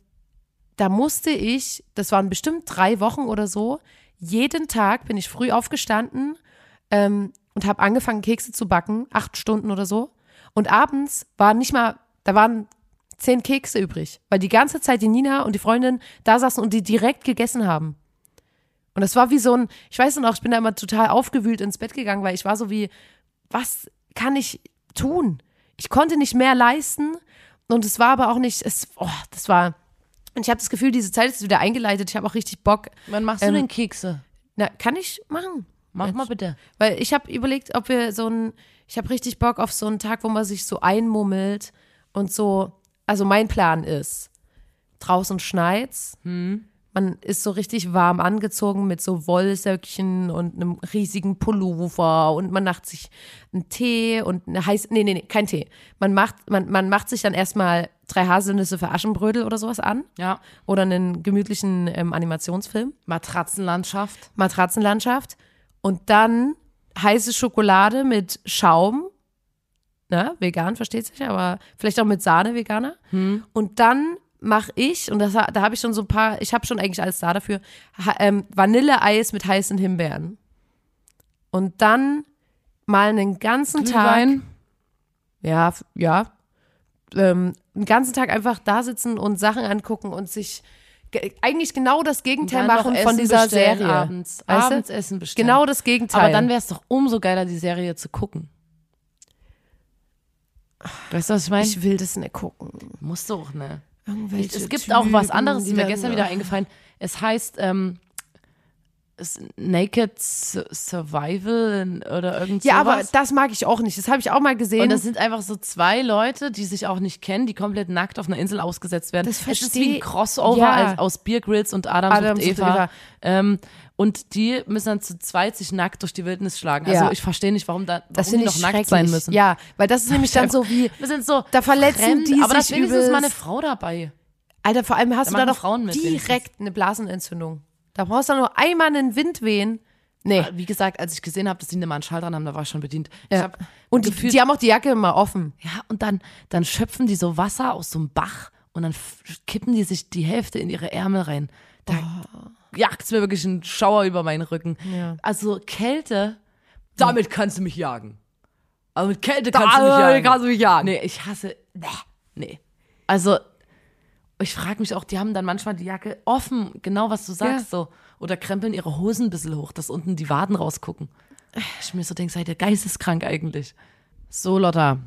da musste ich, das waren bestimmt drei Wochen oder so, jeden Tag bin ich früh aufgestanden ähm, und habe angefangen, Kekse zu backen, acht Stunden oder so. Und abends war nicht mal, da waren zehn Kekse übrig, weil die ganze Zeit die Nina und die Freundin da saßen und die direkt gegessen haben. Und das war wie so ein, ich weiß noch, ich bin da immer total aufgewühlt ins Bett gegangen, weil ich war so wie, was kann ich tun? Ich konnte nicht mehr leisten und es war aber auch nicht, es, oh, das war, und ich habe das Gefühl, diese Zeit ist wieder eingeleitet. Ich habe auch richtig Bock. Wann machst Ähm, du denn Kekse? Na, kann ich machen? Mach mal bitte. Weil ich habe überlegt, ob wir so ein, ich habe richtig Bock auf so einen Tag, wo man sich so einmummelt und so, also mein Plan ist, draußen schneit's, man ist so richtig warm angezogen mit so Wollsöckchen und einem riesigen Pullover und man macht sich einen Tee und eine heiße, nee, nee, nee, kein Tee. Man macht, man, man macht sich dann erstmal drei Haselnüsse für Aschenbrödel oder sowas an Ja. oder einen gemütlichen ähm, Animationsfilm. Matratzenlandschaft. Matratzenlandschaft und dann heiße Schokolade mit Schaum. Na, vegan, versteht sich, aber vielleicht auch mit Sahne Veganer. Und dann mache ich, und das, da habe ich schon so ein paar, ich habe schon eigentlich alles da dafür, ähm, Vanilleeis mit heißen Himbeeren. Und dann mal einen ganzen Tag, Glühwein. ja, f- ja, ähm, einen ganzen Tag einfach da sitzen und Sachen angucken und sich ge- eigentlich genau das Gegenteil machen von dieser Serie. Abends. Weißt? Abends Essen bestellen. Genau das Gegenteil. Aber dann wäre es doch umso geiler, die Serie zu gucken. Weißt du, was ich meine? ich will das nicht gucken. Musst du auch, ne? Irgendwelche es gibt auch was Typen, anderes, die ist mir gestern wieder eingefallen. Es heißt ähm, es Naked Su- Survival oder irgend Ja, aber sowas. das mag ich auch nicht. Das habe ich auch mal gesehen. Und das sind einfach so zwei Leute, die sich auch nicht kennen, die komplett nackt auf einer Insel ausgesetzt werden. Das es ist wie ein Crossover Ja. aus Beer Grylls und Adam, sucht Eva. Eva. Ähm, und die müssen dann zu zweit sich nackt durch die Wildnis schlagen. Also Ja. ich verstehe nicht, warum da warum das die noch nackt sein müssen. Ja, weil das ist nämlich dann (laughs) so wie, Wir sind so Da verletzen fremd, die aber das sich wenigstens ist mal eine. Frau dabei. Alter, vor allem hast Da du da doch Frauen mit direkt eine Blasenentzündung. Da brauchst du nur einmal einen Wind wehen. Nee. Wie gesagt, als ich gesehen habe, dass die einen Schall dran haben, da war ich schon bedient. Ja. hab Und die, gefühlt- die haben auch die Jacke immer offen. Ja, und dann, dann schöpfen die so Wasser aus so einem Bach und dann kippen die sich die Hälfte in ihre Ärmel rein. Da jagt's mir wirklich einen Schauer über meinen Rücken. Ja. Also Kälte, damit kannst du mich jagen. Aber mit Kälte kannst du mich Da jagen. kannst du mich jagen. Nee, ich hasse, nee, nee. Also, ich frage mich auch, die haben dann manchmal die Jacke offen, genau was du sagst, so. Oder krempeln ihre Hosen ein bisschen hoch, dass unten die Waden rausgucken. Ich mir so denke, seid ihr geisteskrank eigentlich. So, Lotta,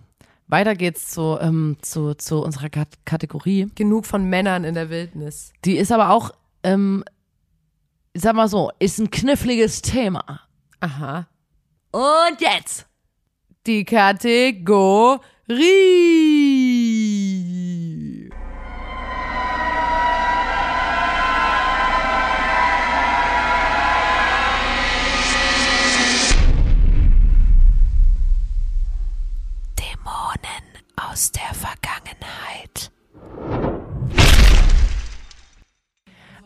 weiter geht's zu, ähm, zu, zu unserer Kat Kategorie. Genug von Männern in der Wildnis. Die ist aber auch, ähm, sag mal so, ist ein kniffliges Thema. Aha. Und jetzt! Die Kategorie.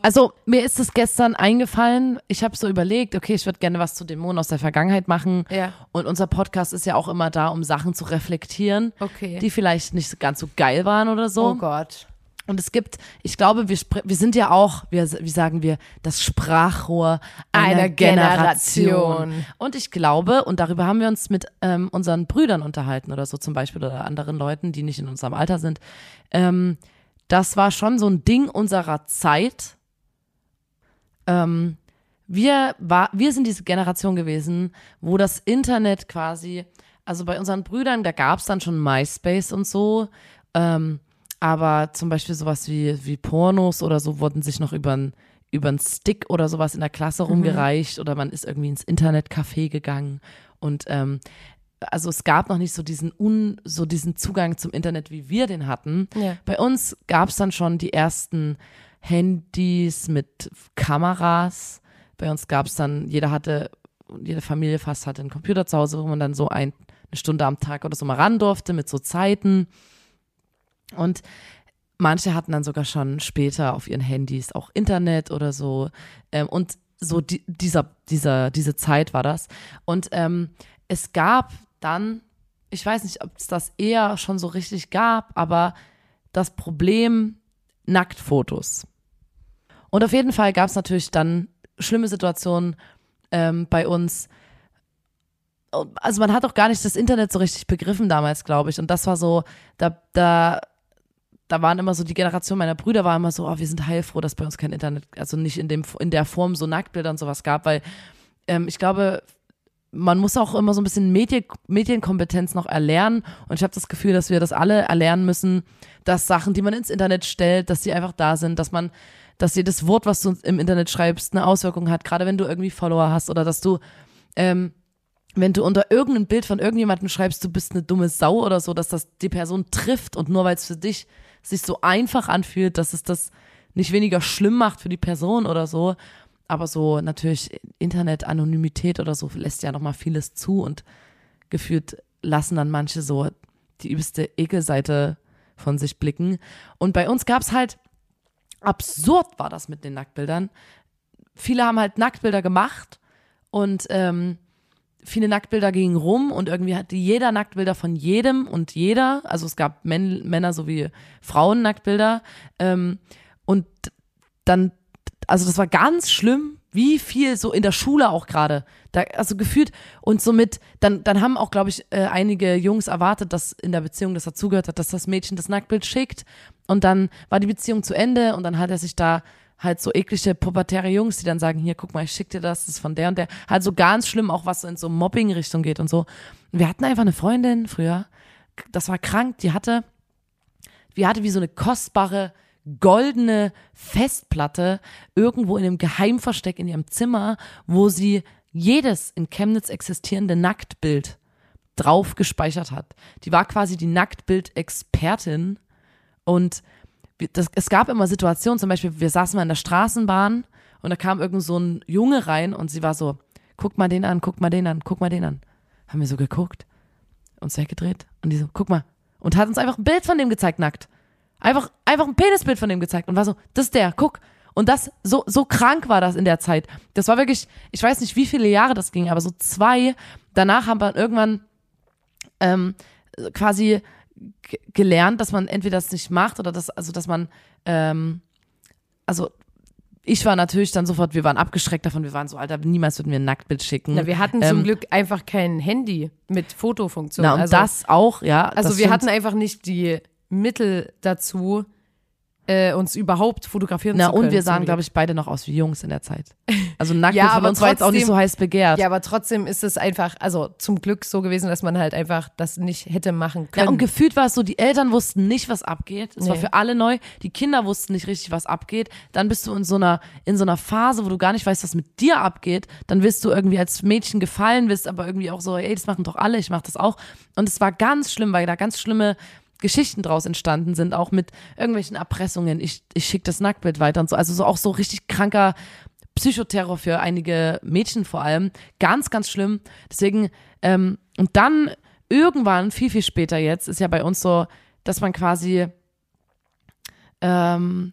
Also mir ist es gestern eingefallen, ich habe so überlegt, okay, ich würde gerne was zu Dämonen aus der Vergangenheit machen. Ja. Und unser Podcast ist ja auch immer da, um Sachen zu reflektieren, Okay. die vielleicht nicht ganz so geil waren oder so. Oh Gott. Und es gibt, ich glaube, wir, wir sind ja auch, wir, wie sagen wir, das Sprachrohr einer, Einer Generation. Generation. Und ich glaube, und darüber haben wir uns mit ähm, unseren Brüdern unterhalten oder so zum Beispiel oder anderen Leuten, die nicht in unserem Alter sind. Ähm, das war schon so ein Ding unserer Zeit. Ähm, wir, war, wir sind diese Generation gewesen, wo das Internet quasi, also bei unseren Brüdern, da gab es dann schon MySpace und so, ähm, aber zum Beispiel sowas wie, wie Pornos oder so wurden sich noch über einen über einen Stick oder sowas in der Klasse rumgereicht oder man ist irgendwie ins Internetcafé gegangen und ähm, also es gab noch nicht so diesen un, so diesen Zugang zum Internet, wie wir den hatten. Ja. Bei uns gab es dann schon die ersten Handys mit Kameras. Bei uns gab es dann, jeder hatte, jede Familie fast hatte einen Computer zu Hause, wo man dann so ein, eine Stunde am Tag oder so mal ran durfte mit so Zeiten. Und manche hatten dann sogar schon später auf ihren Handys auch Internet oder so. Ähm, und so die, dieser, dieser, diese Zeit war das. Und ähm, es gab dann, ich weiß nicht, ob es das eher schon so richtig gab, aber das Problem Nacktfotos. Und auf jeden Fall gab es natürlich dann schlimme Situationen ähm, bei uns. Also man hat auch gar nicht das Internet so richtig begriffen damals, glaube ich. Und das war so, da, da, da waren immer so, die Generation meiner Brüder war immer so, oh, wir sind heilfroh, dass bei uns kein Internet, also nicht in dem, in der Form so Nacktbilder und sowas gab, weil ähm, ich glaube, man muss auch immer so ein bisschen Medien, Medienkompetenz noch erlernen. Und ich habe das Gefühl, dass wir das alle erlernen müssen, dass Sachen, die man ins Internet stellt, dass die einfach da sind, dass man, dass jedes Wort, was du im Internet schreibst, eine Auswirkung hat, gerade wenn du irgendwie Follower hast oder dass du, ähm, wenn du unter irgendein Bild von irgendjemandem schreibst, du bist eine dumme Sau oder so, dass das die Person trifft und nur weil es für dich sich so einfach anfühlt, dass es das nicht weniger schlimm macht für die Person oder so. Aber so natürlich Internet-Anonymität oder so lässt ja nochmal vieles zu und gefühlt lassen dann manche so die übelste Ekelseite von sich blicken. Und bei uns gab's halt, absurd war das mit den Nacktbildern. Viele haben halt Nacktbilder gemacht und ähm, viele Nacktbilder gingen rum und irgendwie hatte jeder Nacktbilder von jedem und jeder. Also es gab Män Männer sowie Frauen Nacktbilder. Ähm, und dann, also das war ganz schlimm, wie viel so in der Schule auch gerade. Also gefühlt und somit, dann, dann haben auch, glaube ich, äh, einige Jungs erwartet, dass in der Beziehung das dazugehört hat, dass das Mädchen das Nacktbild schickt. Und dann war die Beziehung zu Ende und dann hat er sich da halt so eklige pubertäre Jungs, die dann sagen, hier, guck mal, ich schick dir das, das ist von der und der. Halt so ganz schlimm, auch was in so Mobbing-Richtung geht und so. Wir hatten einfach eine Freundin früher, das war krank, die hatte, die hatte wie so eine kostbare goldene Festplatte irgendwo in einem Geheimversteck in ihrem Zimmer, wo sie jedes in Chemnitz existierende Nacktbild drauf gespeichert hat. Die war quasi die Nacktbild-Expertin und das, es gab immer Situationen, zum Beispiel, wir saßen mal in der Straßenbahn und da kam irgend so ein Junge rein und sie war so, guck mal den an, guck mal den an, guck mal den an. Haben wir so geguckt, uns weggedreht und die so, guck mal. Und hat uns einfach ein Bild von dem gezeigt, nackt. Einfach, einfach ein Penisbild von dem gezeigt und war so, das ist der, guck. Und das, so, so krank war das in der Zeit. Das war wirklich, ich weiß nicht, wie viele Jahre das ging, aber so zwei. Danach haben wir irgendwann ähm, quasi gelernt, dass man entweder das nicht macht oder das, also dass man, ähm, also ich war natürlich dann sofort, wir waren abgeschreckt davon, wir waren so, Alter, niemals würden wir ein Nacktbild schicken. Na, wir hatten Ähm, zum Glück einfach kein Handy mit Fotofunktion. Na, und also, das auch, ja. also wir stimmt. hatten einfach nicht die Mittel dazu, äh, uns überhaupt fotografieren Na, zu können. und wir sahen, glaube ich, beide noch aus wie Jungs in der Zeit. Also (laughs) nackt Ja, von aber uns war jetzt auch nicht so heiß begehrt. Ja, aber trotzdem ist es einfach, also zum Glück so gewesen, dass man halt einfach das nicht hätte machen können. Ja, und gefühlt war es so, die Eltern wussten nicht, was abgeht. Es war Nee. für alle neu. Die Kinder wussten nicht richtig, was abgeht. Dann bist du in so einer, in so einer Phase, wo du gar nicht weißt, was mit dir abgeht. Dann wirst du irgendwie als Mädchen gefallen, bist aber irgendwie auch so, ey, das machen doch alle, ich mach das auch. Und es war ganz schlimm, weil da ganz schlimme Geschichten draus entstanden sind, auch mit irgendwelchen Erpressungen. Ich, ich schicke das Nacktbild weiter und so. Also so auch so richtig kranker Psychoterror für einige Mädchen vor allem. Ganz, ganz schlimm. Deswegen, ähm, und dann irgendwann, viel, viel später jetzt, ist ja bei uns so, dass man quasi, ähm,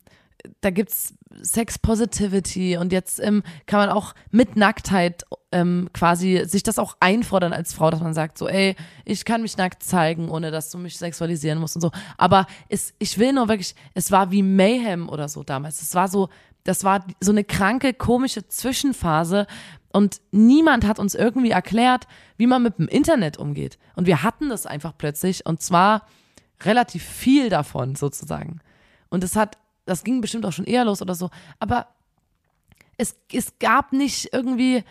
da gibt's Sex Positivity und jetzt ähm, kann man auch mit Nacktheit ähm, quasi sich das auch einfordern als Frau, dass man sagt so, ey, ich kann mich nackt zeigen, ohne dass du mich sexualisieren musst und so. Aber es, ich will nur wirklich, es war wie Mayhem oder so damals. Es war so, das war so eine kranke, komische Zwischenphase und niemand hat uns irgendwie erklärt, wie man mit dem Internet umgeht. Und wir hatten das einfach plötzlich und zwar relativ viel davon sozusagen. Und es hat, das ging bestimmt auch schon eher los oder so, aber es, es gab nicht irgendwie äh,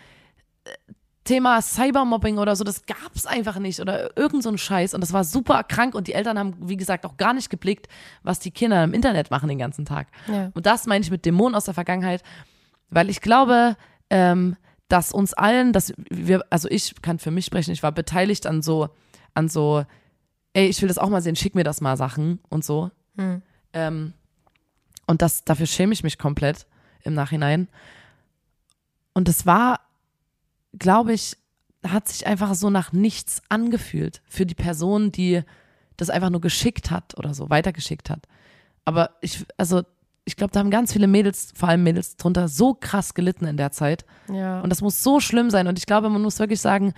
Thema Cybermobbing oder so, das gab's einfach nicht oder irgend so ein Scheiß und das war super krank und die Eltern haben, wie gesagt, auch gar nicht geblickt, was die Kinder im Internet machen den ganzen Tag. Ja. Und das meine ich mit Dämonen aus der Vergangenheit, weil ich glaube, ähm, dass uns allen, dass wir, also ich kann für mich sprechen, ich war beteiligt an so, an so, ey, ich will das auch mal sehen, schick mir das mal Sachen und so. Ähm, und das, dafür schäme ich mich komplett im Nachhinein. Und es war, glaube ich, hat sich einfach so nach nichts angefühlt für die Person, die das einfach nur geschickt hat oder so, weitergeschickt hat. Aber ich, also, ich glaube, da haben ganz viele Mädels, vor allem Mädels drunter, so krass gelitten in der Zeit. ja. Und das muss so schlimm sein. Und ich glaube, man muss wirklich sagen,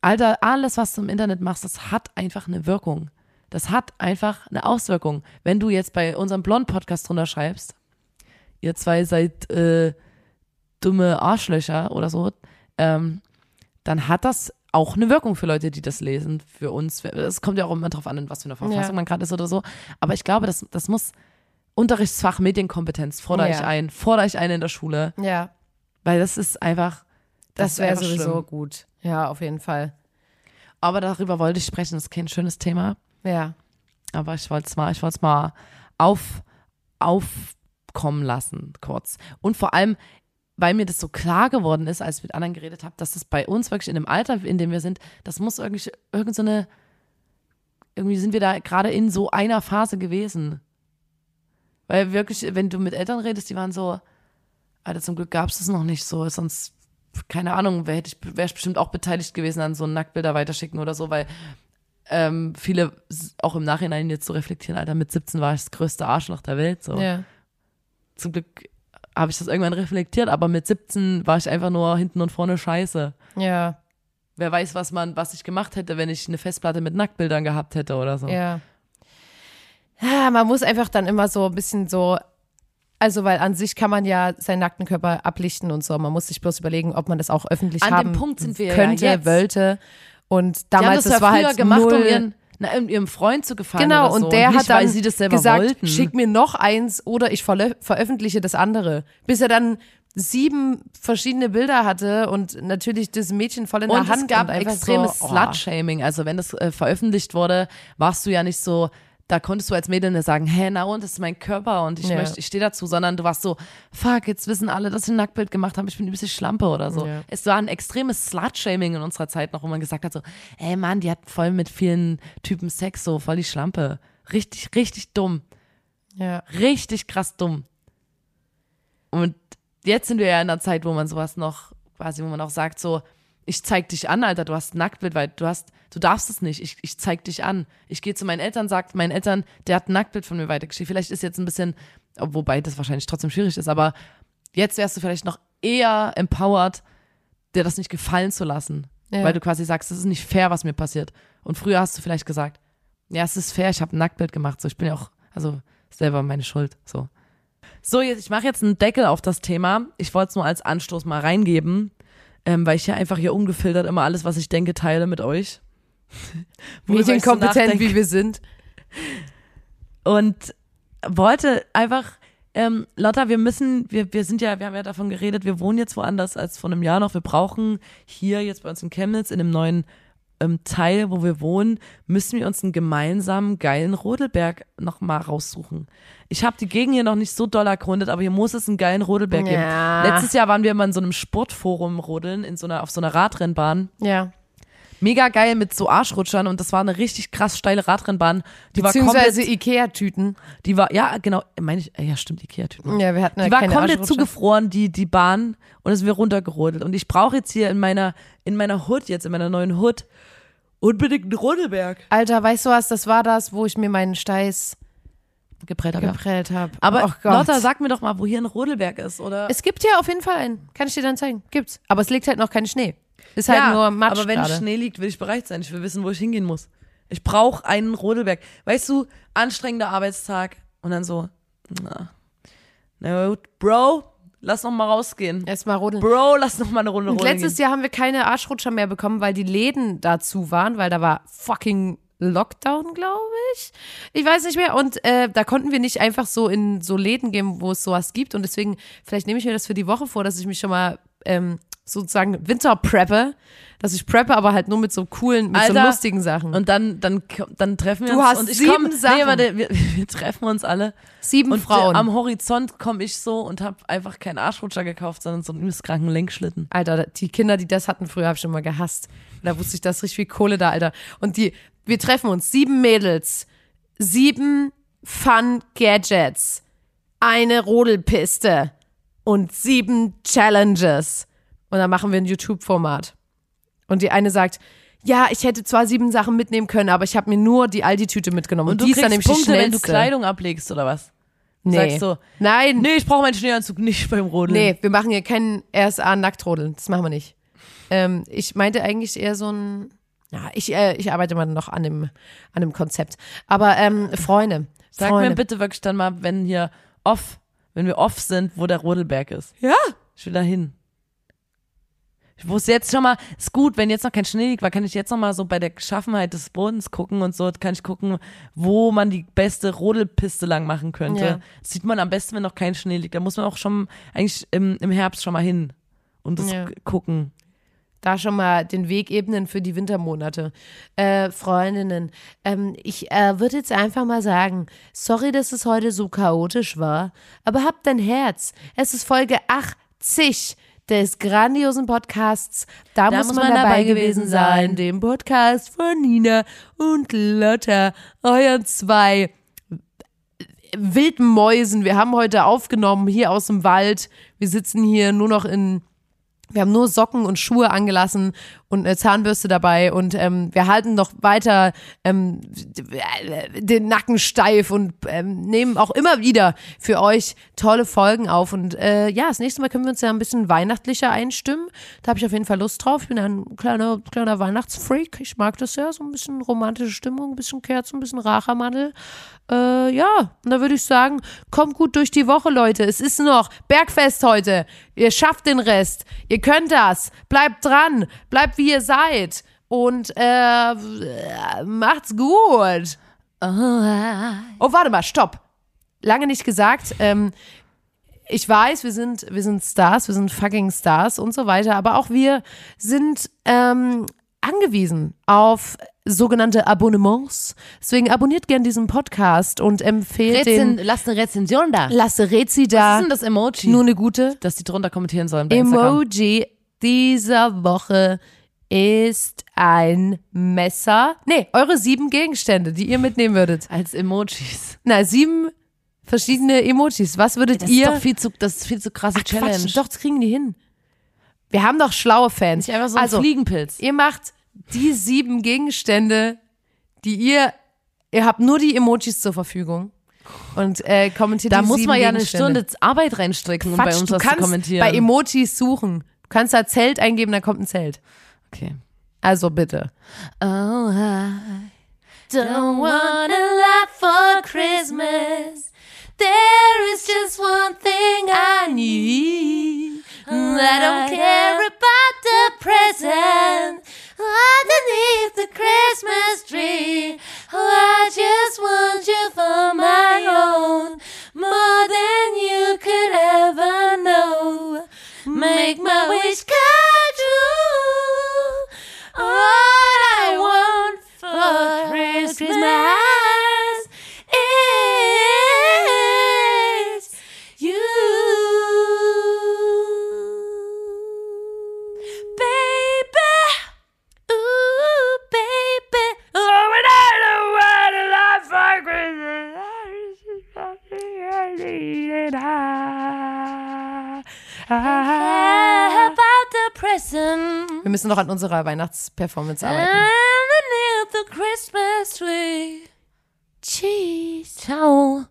Alter, alles, was du im Internet machst, das hat einfach eine Wirkung. Das hat einfach eine Auswirkung. Wenn du jetzt bei unserem Blond-Podcast drunter schreibst, ihr zwei seid äh, dumme Arschlöcher oder so, ähm, dann hat das auch eine Wirkung für Leute, die das lesen, für uns. Es kommt ja auch immer drauf an, in was für eine Verfassung Ja. man gerade ist oder so. Aber ich glaube, das, das muss Unterrichtsfach Medienkompetenz fordere ich Ja. ein, fordere ich ein in der Schule, ja, weil das ist einfach. das, ist wäre sowieso schlimm. gut. Ja, auf jeden Fall. Aber darüber wollte ich sprechen, das ist kein schönes Thema. Ja. Aber ich wollte es mal, ich wollte es mal auf, aufkommen lassen, kurz. Und vor allem, weil mir das so klar geworden ist, als ich mit anderen geredet habe, dass das bei uns wirklich in dem Alter, in dem wir sind, das muss irgendwie, irgend so eine, irgendwie sind wir da gerade in so einer Phase gewesen. Weil wirklich, wenn du mit Eltern redest, die waren so, Alter, zum Glück gab es das noch nicht so, sonst, keine Ahnung, wäre ich, wär ich bestimmt auch beteiligt gewesen an so Nacktbilder weiterschicken oder so, weil ähm, viele auch im Nachhinein jetzt so reflektieren, Alter, mit 17 war ich das größte Arschloch der Welt. So. Ja. Zum Glück habe ich das irgendwann reflektiert, aber mit 17 war ich einfach nur hinten und vorne scheiße. Ja. Wer weiß, was man, was ich gemacht hätte, wenn ich eine Festplatte mit Nacktbildern gehabt hätte oder so. Ja. Ja, man muss einfach dann immer so ein bisschen so, also weil an sich kann man ja seinen nackten Körper ablichten und so. Man muss sich bloß überlegen, ob man das auch öffentlich An dem haben Punkt sind wir ja könnte, jetzt. wollte. Und damals, das, das war früher halt gemacht, null, um ihren, na, um ihrem Freund zu gefallen. Genau, so. und der nicht, hat dann sie das selber gesagt, wollten. schick mir noch eins oder ich verlö- veröffentliche das andere. Bis er dann sieben verschiedene Bilder hatte und natürlich das Mädchen voll in Und der Hand es gab und extremes so, oh. Slut-Shaming. Also wenn das äh, veröffentlicht wurde, warst du ja nicht so da konntest du als Mädel nicht sagen, hä, na und, das ist mein Körper und ich Ja. möchte, ich stehe dazu, sondern du warst so, fuck, jetzt wissen alle, dass sie ein Nacktbild gemacht haben, ich bin ein bisschen Schlampe oder so. Ja. Es war ein extremes Slut-Shaming in unserer Zeit noch, wo man gesagt hat so, ey Mann, die hat voll mit vielen Typen Sex, so voll die Schlampe. Richtig, richtig dumm. Ja. Richtig krass dumm. Und jetzt sind wir ja in einer Zeit, wo man sowas noch, quasi, wo man auch sagt so, ich zeig dich an, Alter, du hast ein Nacktbild, weil du hast, du darfst es nicht, ich, ich zeig dich an. Ich gehe zu meinen Eltern, sagt meinen Eltern, der hat ein Nacktbild von mir weitergeschickt. Vielleicht ist jetzt ein bisschen, wobei das wahrscheinlich trotzdem schwierig ist, aber jetzt wärst du vielleicht noch eher empowered, dir das nicht gefallen zu lassen. Ja. Weil du quasi sagst, das ist nicht fair, was mir passiert. Und früher hast du vielleicht gesagt, ja, es ist fair, ich habe ein Nacktbild gemacht, so ich bin ja auch, also selber meine Schuld, so. So, jetzt, ich mache jetzt einen Deckel auf das Thema. Ich wollte es nur als Anstoß mal reingeben, ähm, weil ich ja einfach hier ungefiltert immer alles, was ich denke, teile mit euch. (laughs) Medienkompetent, wie wir sind. Und wollte einfach, ähm, Lotta, wir müssen, wir, wir sind ja, wir haben ja davon geredet, wir wohnen jetzt woanders als vor einem Jahr noch. Wir brauchen hier jetzt bei uns in Chemnitz in einem neuen ähm, Teil, wo wir wohnen, müssen wir uns einen gemeinsamen geilen Rodelberg noch mal raussuchen. Ich habe die Gegend hier noch nicht so doll ergründet, aber hier muss es einen geilen Rodelberg Ja. geben. Letztes Jahr waren wir mal in so einem Sportforum rodeln, in so einer, auf so einer Radrennbahn. Ja. Mega geil mit so Arschrutschern und das war eine richtig krass steile Radrennbahn. Die war Beziehungsweise Ikea-Tüten. die war, ja, genau, meine ich, ja, stimmt, Ikea-Typen. Ja, wir hatten ja Die war komplett zugefroren, die, die Bahn, und es wird runtergerodelt. Und ich brauche jetzt hier in meiner, in meiner Hood, jetzt in meiner neuen Hood, unbedingt einen Rodelberg. Alter, weißt du was, das war das, wo ich mir meinen Steiß Geprellt habe. geprellt habe. Aber oh Gott. Lotta, sag mir doch mal, wo hier ein Rodelberg ist, oder? es gibt ja auf jeden Fall einen. Kann ich dir dann zeigen. Gibt's. Aber es liegt halt noch kein Schnee. Ist halt nur Matsch aber wenn gerade. Schnee liegt, will ich bereit sein. Ich will wissen, wo ich hingehen muss. Ich brauche einen Rodelberg. Weißt du, anstrengender Arbeitstag und dann so, na, na gut, Bro, lass noch mal rausgehen. Erstmal rodeln. Bro, lass noch mal eine Runde Und rodeln letztes gehen. Jahr haben wir keine Arschrutscher mehr bekommen, weil die Läden dazu waren, weil da war fucking Lockdown, glaube ich. Ich weiß nicht mehr. Und äh, da konnten wir nicht einfach so in so Läden gehen, wo es sowas gibt. Und deswegen, vielleicht nehme ich mir das für die Woche vor, dass ich mich schon mal ähm, sozusagen Winter preppe. Dass ich preppe, aber halt nur mit so coolen, mit so Alter, lustigen Sachen. Und dann, dann, dann treffen wir Du uns. hast und ich sieben komm, Sachen. Nee, warte, wir, (laughs) wir treffen uns alle. Sieben Und Frauen. am Horizont komme ich so und habe einfach keinen Arschrutscher gekauft, sondern so einen übelst kranken Lenkschlitten. Alter, die Kinder, die das hatten früher, habe ich schon mal gehasst. Da wusste ich, das ist richtig viel Kohle da, Alter. Und die, wir treffen uns, sieben Mädels, sieben Fun-Gadgets, eine Rodelpiste und sieben Challenges. Und dann machen wir ein YouTube-Format. Und die eine sagt, ja, ich hätte zwar sieben Sachen mitnehmen können, aber ich habe mir nur die Aldi-Tüte mitgenommen. Und, Und du die ist dann nämlich Punkte, die wenn du schnellste. Kleidung ablegst oder was? Du nee. sagst so, Nein, nee, ich brauche meinen Schneeanzug nicht (laughs) beim Rodeln. Nee, wir machen hier keinen RSA-Nacktrodeln. Das machen wir nicht. Ähm, ich meinte eigentlich eher so ein. Ja, ich, äh, ich arbeite mal noch an dem, an dem Konzept. Aber ähm, Freunde. Sag Freunde. mir bitte wirklich dann mal, wenn hier off, wenn wir off sind, wo der Rodelberg ist. Ja. Ich will da hin. Ich wusste jetzt schon mal, ist gut, wenn jetzt noch kein Schnee liegt, weil kann ich jetzt noch mal so bei der Beschaffenheit des Bodens gucken und so kann ich gucken, wo man die beste Rodelpiste lang machen könnte. Ja. Das sieht man am besten, wenn noch kein Schnee liegt. Da muss man auch schon eigentlich im, im Herbst schon mal hin und das Ja. gucken. Da schon mal den Weg ebnen für die Wintermonate. Äh, Freundinnen, ähm, ich äh, würde jetzt einfach mal sagen, sorry, dass es heute so chaotisch war, aber habt ein Herz. Es ist Folge 80 des grandiosen Podcasts. Da, muss, man, dabei gewesen sein. Dem Podcast von Nina und Lotta, euren zwei wilden Mäusen. Wir haben heute aufgenommen hier aus dem Wald. Wir sitzen hier nur noch in wir haben nur Socken und Schuhe angelassen und eine Zahnbürste dabei und ähm, wir halten noch weiter ähm, den Nacken steif und ähm, nehmen auch immer wieder für euch tolle Folgen auf. Und äh, ja, das nächste Mal können wir uns ja ein bisschen weihnachtlicher einstimmen. Da habe ich auf jeden Fall Lust drauf. Ich bin ein kleiner, kleiner Weihnachtsfreak. Ich mag das ja, so ein bisschen romantische Stimmung, ein bisschen Kerzen, ein bisschen Rachermandel. Äh, ja, und da würde ich sagen, kommt gut durch die Woche, Leute. Es ist noch Bergfest heute. Ihr schafft den Rest. Ihr könnt das. Bleibt dran. Bleibt wie ihr seid. Und äh, macht's gut. Oh, warte mal, stopp. Lange nicht gesagt. Ähm, ich weiß, wir sind, wir sind Stars, wir sind fucking Stars und so weiter, aber auch wir sind ähm, angewiesen auf sogenannte Abonnements. Deswegen abonniert gern diesen Podcast und empfehlt Rezen, den. lass eine Rezension da. Lasse Rezi Was da. ist denn das Emoji? Nur eine gute. dass die drunter kommentieren sollen bei Instagram. Emoji dieser Woche ist ein Messer. Nee, eure sieben Gegenstände, die ihr mitnehmen würdet. Als Emojis. Na, sieben verschiedene Emojis. Was würdet Das ihr? ist doch viel zu, das ist viel zu krasse Ach, Challenge. Quatsch, doch, das kriegen die hin. Wir haben doch schlaue Fans. Nicht einfach so ein also, Fliegenpilz. ihr macht die sieben Gegenstände, die ihr, ihr habt nur die Emojis zur Verfügung und äh, kommentiert Da die muss sieben man ja eine. Stunde Arbeit reinstricken, um bei Quatsch, uns was zu kommentieren. bei Emojis suchen. Du kannst da Zelt eingeben, da kommt ein Zelt. Okay. Also bitte. Oh, I don't wanna laugh for Christmas. There is just one thing I need. I don't care about the present underneath the Christmas tree. I just want you for my own, more than you could ever know. Make my wish come. All I want for Christmas is you, baby. Ooh, baby. Oh, and I don't want a lot for Christmas. Wir müssen noch an unserer Weihnachtsperformance arbeiten. Underneath the Christmas tree. Tschüss. Ciao.